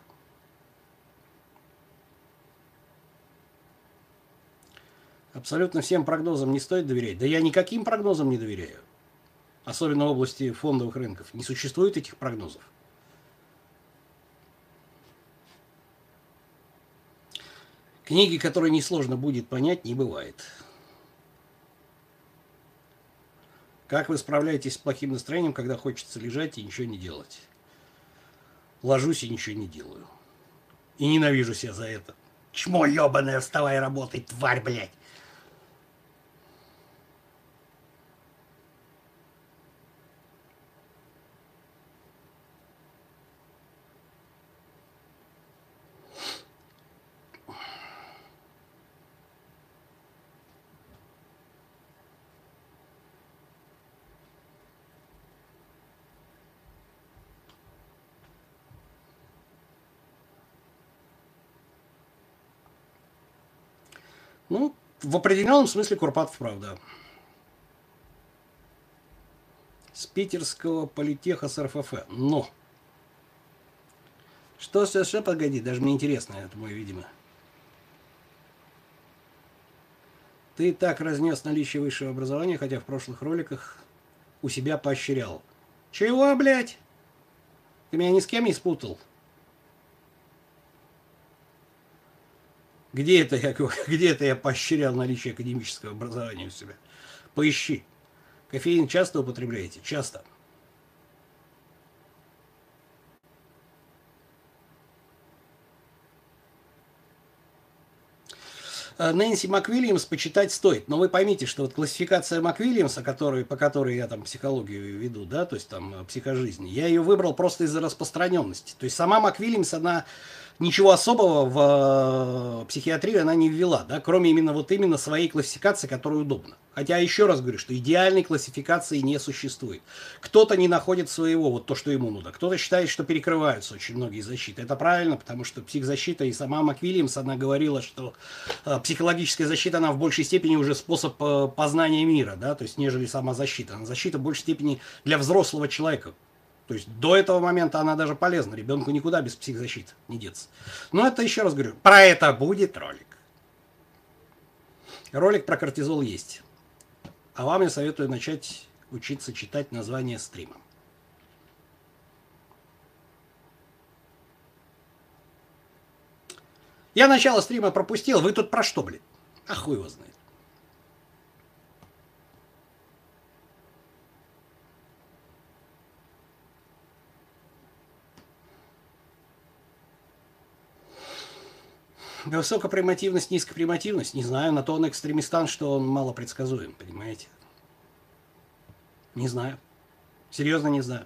Абсолютно всем прогнозам не стоит доверять. Да я никаким прогнозам не доверяю. Особенно в области фондовых рынков. Не существует этих прогнозов. Книги, которые несложно будет понять, не бывает. Как вы справляетесь с плохим настроением, когда хочется лежать и ничего не делать? Ложусь и ничего не делаю. И ненавижу себя за это. Чмо ебаное, вставай работай, тварь, блядь. Ну, в определенном смысле Курпатов, правда. С питерского политеха с РФФ. Но. Что, все, все, погоди, даже мне интересно, это мой, видимо. Ты так разнес наличие высшего образования, хотя в прошлых роликах у себя поощрял. Чего, блядь? Ты меня ни с кем не спутал? Где это я, где это я поощрял наличие академического образования у себя? Поищи. Кофеин часто употребляете? Часто. Э, Нэнси МакВильямс почитать стоит. Но вы поймите, что вот классификация МакВильямса, который, по которой я там психологию веду, да, то есть там э, психожизни, я ее выбрал просто из-за распространенности. То есть сама МакВильямс, она ничего особого в э, психиатрию она не ввела, да, кроме именно вот именно своей классификации, которая удобна. Хотя еще раз говорю, что идеальной классификации не существует. Кто-то не находит своего, вот то, что ему нужно. Кто-то считает, что перекрываются очень многие защиты. Это правильно, потому что психзащита и сама МакВильямс, она говорила, что э, психологическая защита, она в большей степени уже способ э, познания мира, да, то есть нежели сама защита. Она защита в большей степени для взрослого человека, то есть до этого момента она даже полезна. Ребенку никуда без психзащиты не деться. Но это еще раз говорю, про это будет ролик. Ролик про кортизол есть. А вам я советую начать учиться читать название стрима. Я начало стрима пропустил. Вы тут про что, блин? А хуй его знает. Высокопримативность, низкопримативность, не знаю, на то он экстремистан, что он мало предсказуем, понимаете? Не знаю. Серьезно не знаю.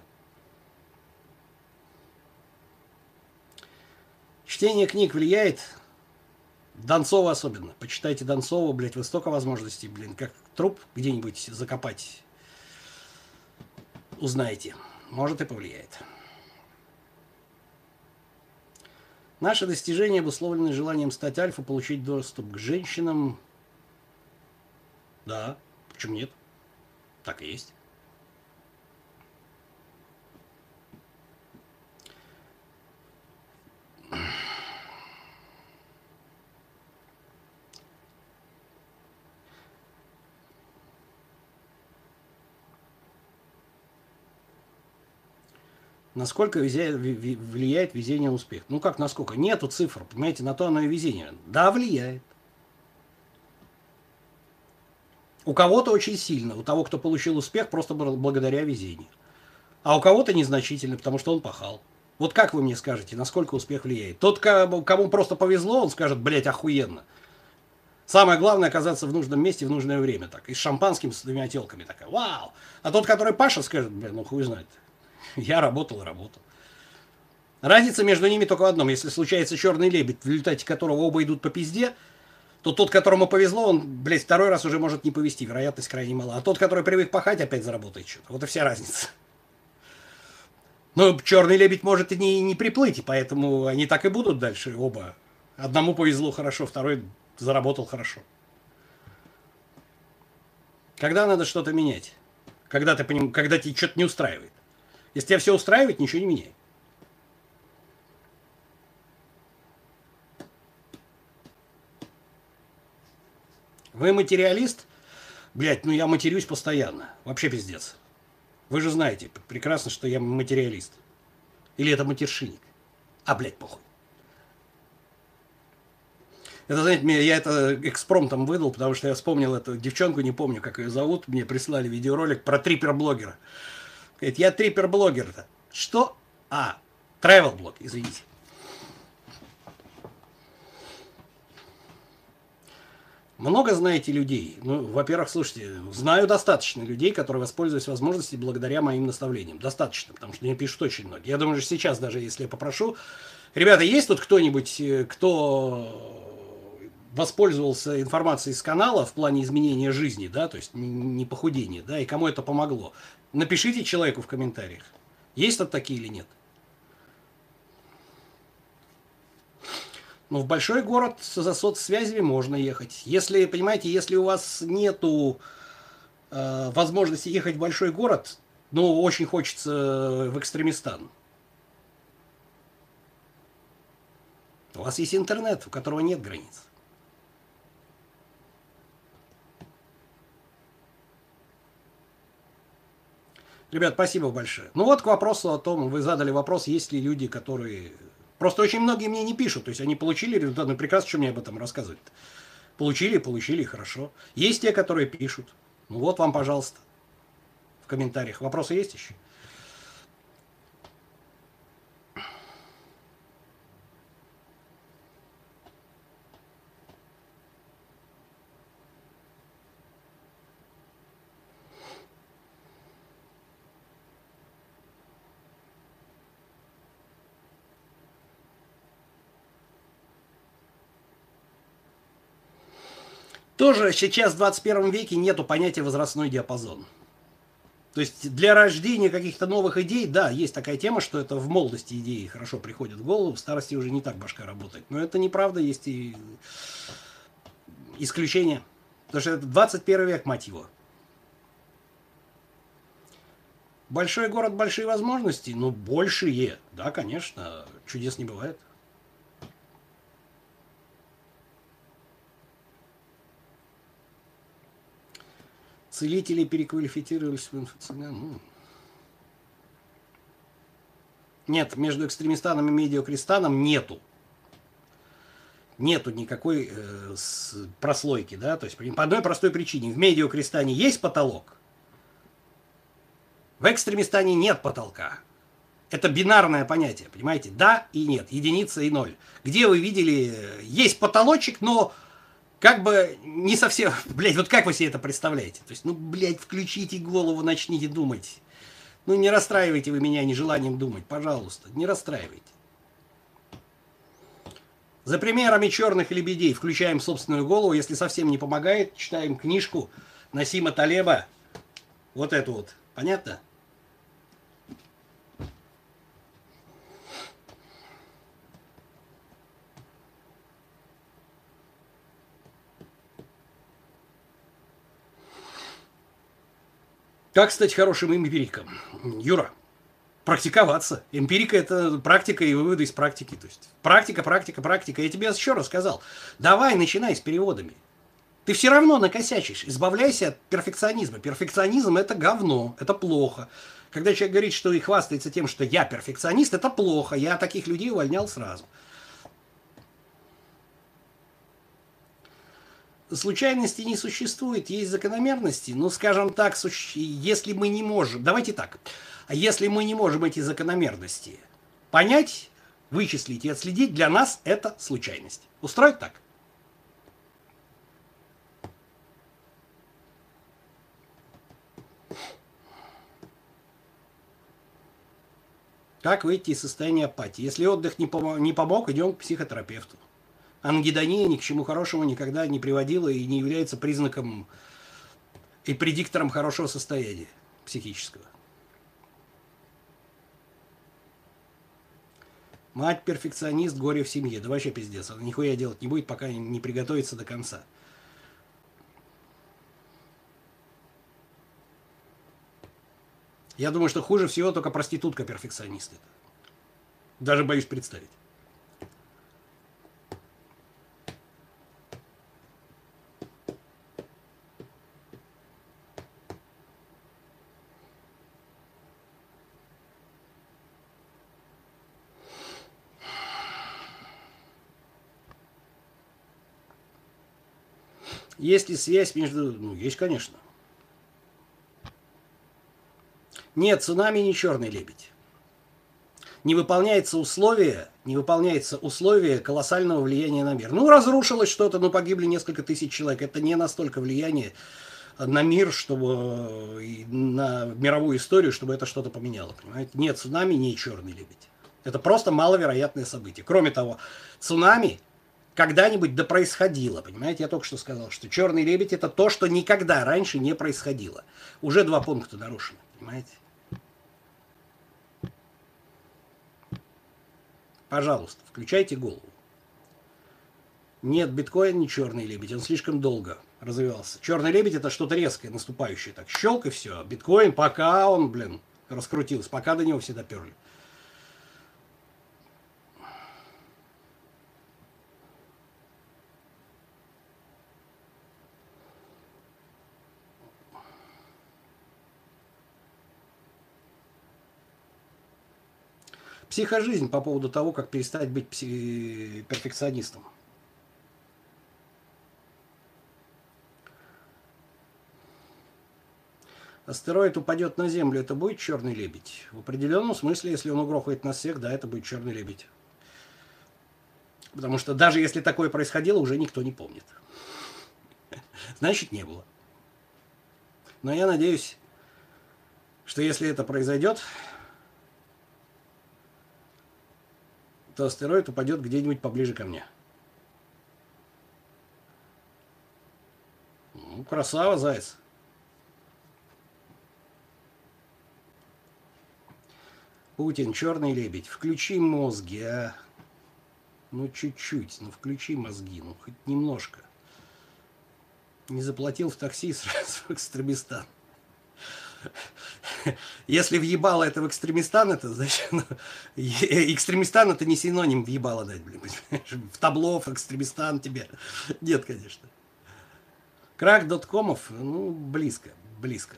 Чтение книг влияет? Донцова особенно. Почитайте Донцова, блядь, вы столько возможностей, блин, как труп где-нибудь закопать. Узнаете. Может и повлияет. Наши достижения обусловлены желанием стать альфа, получить доступ к женщинам. Да, почему нет? Так и есть. Насколько влияет везение успех? Ну как насколько? Нету цифр, понимаете, на то оно и везение. Да, влияет. У кого-то очень сильно, у того, кто получил успех, просто благодаря везению. А у кого-то незначительно, потому что он пахал. Вот как вы мне скажете, насколько успех влияет? Тот, кому просто повезло, он скажет, блядь, охуенно. Самое главное оказаться в нужном месте в нужное время. Так. И с шампанским, с двумя телками. Такая, вау! А тот, который Паша, скажет, блин, ну хуй знает. Я работал, работал. Разница между ними только в одном. Если случается черный лебедь, в результате которого оба идут по пизде, то тот, которому повезло, он, блядь, второй раз уже может не повезти. Вероятность крайне мала. А тот, который привык пахать, опять заработает что-то. Вот и вся разница. Но черный лебедь может и не, не приплыть, и поэтому они так и будут дальше оба. Одному повезло хорошо, второй заработал хорошо. Когда надо что-то менять? Когда ты когда тебе что-то не устраивает. Если тебя все устраивает, ничего не меняй. Вы материалист? Блять, ну я матерюсь постоянно. Вообще пиздец. Вы же знаете прекрасно, что я материалист. Или это матершинник. А, блядь, похуй. Это, знаете, мне, я это экспромтом выдал, потому что я вспомнил эту девчонку, не помню, как ее зовут. Мне прислали видеоролик про трипер-блогера. Говорит, я трипер-блогер-то. Что? А, travel-блог, извините. Много знаете людей? Ну, во-первых, слушайте, знаю достаточно людей, которые воспользуются возможностью благодаря моим наставлениям. Достаточно, потому что мне пишут очень много. Я думаю, что сейчас даже если я попрошу, ребята, есть тут кто-нибудь, э, кто воспользовался информацией с канала в плане изменения жизни, да, то есть не похудения, да, и кому это помогло? Напишите человеку в комментариях, есть тут такие или нет. Но ну, в большой город за соцсвязями можно ехать. Если, понимаете, если у вас нету э, возможности ехать в большой город, но очень хочется в Экстремистан. У вас есть интернет, у которого нет границ. Ребят, спасибо большое. Ну вот к вопросу о том, вы задали вопрос, есть ли люди, которые Просто очень многие мне не пишут. То есть они получили результат, ну прекрасно, что мне об этом рассказывать. Получили, получили, хорошо. Есть те, которые пишут. Ну вот вам, пожалуйста, в комментариях. Вопросы есть еще? Тоже сейчас в 21 веке нету понятия возрастной диапазон. То есть для рождения каких-то новых идей, да, есть такая тема, что это в молодости идеи хорошо приходят в голову, в старости уже не так башка работает. Но это неправда, есть и исключения. Потому что это 21 век, мать его. Большой город, большие возможности, ну, большие. Да, конечно, чудес не бывает. Целители переквалифицировались в инфо-цыган. Ну. Нет, между экстремистаном и медиакрестаном нету. Нету никакой э, с, прослойки, да, то есть по одной простой причине. В медиакрестане есть потолок, в экстремистане нет потолка. Это бинарное понятие, понимаете? Да и нет, единица и ноль. Где вы видели, э, есть потолочек, но как бы не совсем, блядь, вот как вы себе это представляете? То есть, ну, блядь, включите голову, начните думать. Ну, не расстраивайте вы меня нежеланием думать, пожалуйста, не расстраивайте. За примерами черных лебедей включаем собственную голову. Если совсем не помогает, читаем книжку Насима Талеба. Вот эту вот. Понятно? Как стать хорошим эмпириком? Юра, практиковаться. Эмпирика – это практика и выводы из практики. То есть практика, практика, практика. Я тебе еще раз сказал. Давай, начинай с переводами. Ты все равно накосячишь. Избавляйся от перфекционизма. Перфекционизм – это говно, это плохо. Когда человек говорит, что и хвастается тем, что я перфекционист, это плохо. Я таких людей увольнял сразу. случайности не существует, есть закономерности. Ну, скажем так, если мы не можем... Давайте так. А если мы не можем эти закономерности понять, вычислить и отследить, для нас это случайность. Устроить так? Как выйти из состояния апатии? Если отдых не помог, не помог идем к психотерапевту. Ангидония ни к чему хорошему никогда не приводила и не является признаком и предиктором хорошего состояния психического. Мать перфекционист, горе в семье. Да вообще пиздец. Она нихуя делать не будет, пока не приготовится до конца. Я думаю, что хуже всего только проститутка перфекционист. Даже боюсь представить. Есть ли связь между... Ну, есть, конечно. Нет, цунами не черный лебедь. Не выполняется условие, не выполняется условие колоссального влияния на мир. Ну, разрушилось что-то, ну, погибли несколько тысяч человек. Это не настолько влияние на мир, чтобы на мировую историю, чтобы это что-то поменяло. Понимаете? Нет, цунами не черный лебедь. Это просто маловероятное событие. Кроме того, цунами когда-нибудь да происходило. Понимаете, я только что сказал, что черный лебедь это то, что никогда раньше не происходило. Уже два пункта нарушены. Понимаете? Пожалуйста, включайте голову. Нет, биткоин не черный лебедь, он слишком долго развивался. Черный лебедь это что-то резкое, наступающее. Так щелк и все. Биткоин пока он, блин, раскрутился, пока до него все доперли. Психожизнь по поводу того, как перестать быть пси- перфекционистом. Астероид упадет на Землю, это будет черный лебедь? В определенном смысле, если он угрохает нас всех, да, это будет черный лебедь. Потому что даже если такое происходило, уже никто не помнит. Значит, не было. Но я надеюсь, что если это произойдет, то астероид упадет где-нибудь поближе ко мне. Ну, красава, заяц. Путин, черный лебедь, включи мозги, а. Ну, чуть-чуть, ну, включи мозги, ну, хоть немножко. Не заплатил в такси сразу в Экстремистан. Если въебало это в экстремистан, это значит, ну, экстремистан это не синоним въебало дать, блин, в табло, в экстремистан тебе. Нет, конечно. Крак доткомов, ну, близко, близко.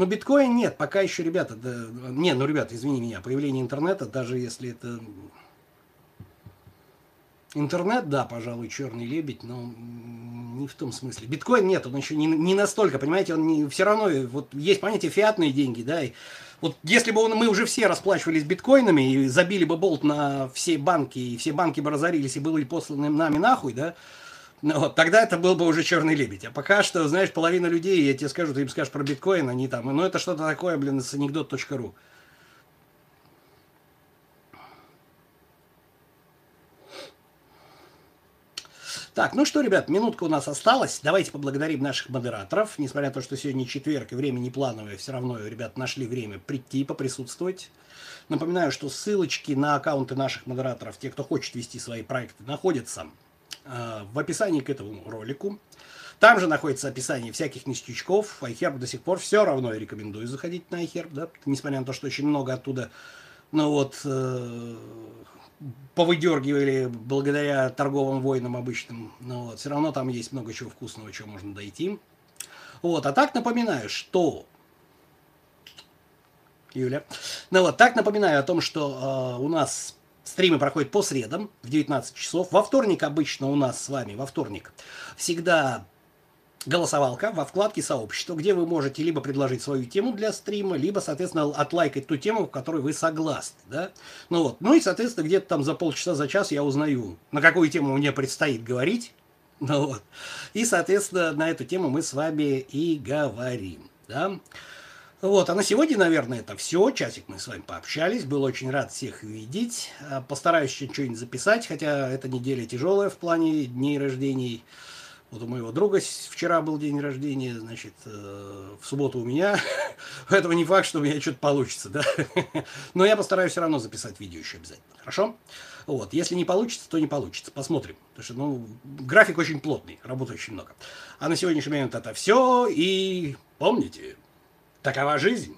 Но биткоин нет, пока еще, ребята, да, не, ну, ребята, извини меня, появление интернета, даже если это интернет, да, пожалуй, черный лебедь, но не в том смысле. Биткоин нет, он еще не, не настолько, понимаете, он не, все равно, вот есть понятие фиатные деньги, да, и вот если бы он, мы уже все расплачивались биткоинами и забили бы болт на все банки, и все банки бы разорились и были посланы нами нахуй, да, вот, тогда это был бы уже черный лебедь. А пока что, знаешь, половина людей, я тебе скажу, ты им скажешь про биткоин, они там, ну это что-то такое, блин, с анекдот.ру. Так, ну что, ребят, минутка у нас осталась. Давайте поблагодарим наших модераторов. Несмотря на то, что сегодня четверг и время не плановое, все равно ребят нашли время прийти, поприсутствовать. Напоминаю, что ссылочки на аккаунты наших модераторов, те, кто хочет вести свои проекты, находятся в описании к этому ролику. Там же находится описание всяких ништячков. iHerb до сих пор все равно рекомендую заходить на iHerb, да, несмотря на то, что очень много оттуда, ну вот, э, повыдергивали благодаря торговым войнам обычным. Но вот, все равно там есть много чего вкусного, чего можно дойти. Вот, а так напоминаю, что Юля. Ну вот, так напоминаю о том, что э, у нас Стримы проходят по средам в 19 часов. Во вторник обычно у нас с вами, во вторник, всегда голосовалка во вкладке сообщества, где вы можете либо предложить свою тему для стрима, либо, соответственно, отлайкать ту тему, в которой вы согласны. Да? Ну, вот. ну и, соответственно, где-то там за полчаса, за час я узнаю, на какую тему мне предстоит говорить. Ну, вот. И, соответственно, на эту тему мы с вами и говорим. Да? Вот, а на сегодня, наверное, это все. Часик мы с вами пообщались. Был очень рад всех видеть. А, постараюсь еще что-нибудь записать, хотя эта неделя тяжелая в плане дней рождений. Вот у моего друга вчера был день рождения, значит, э, в субботу у меня. Поэтому не факт, что у меня что-то получится, да. Но я постараюсь все равно записать видео еще обязательно. Хорошо? Вот. Если не получится, то не получится. Посмотрим. Потому что, ну, график очень плотный, работы очень много. А на сегодняшний момент это все. И помните, такова жизнь.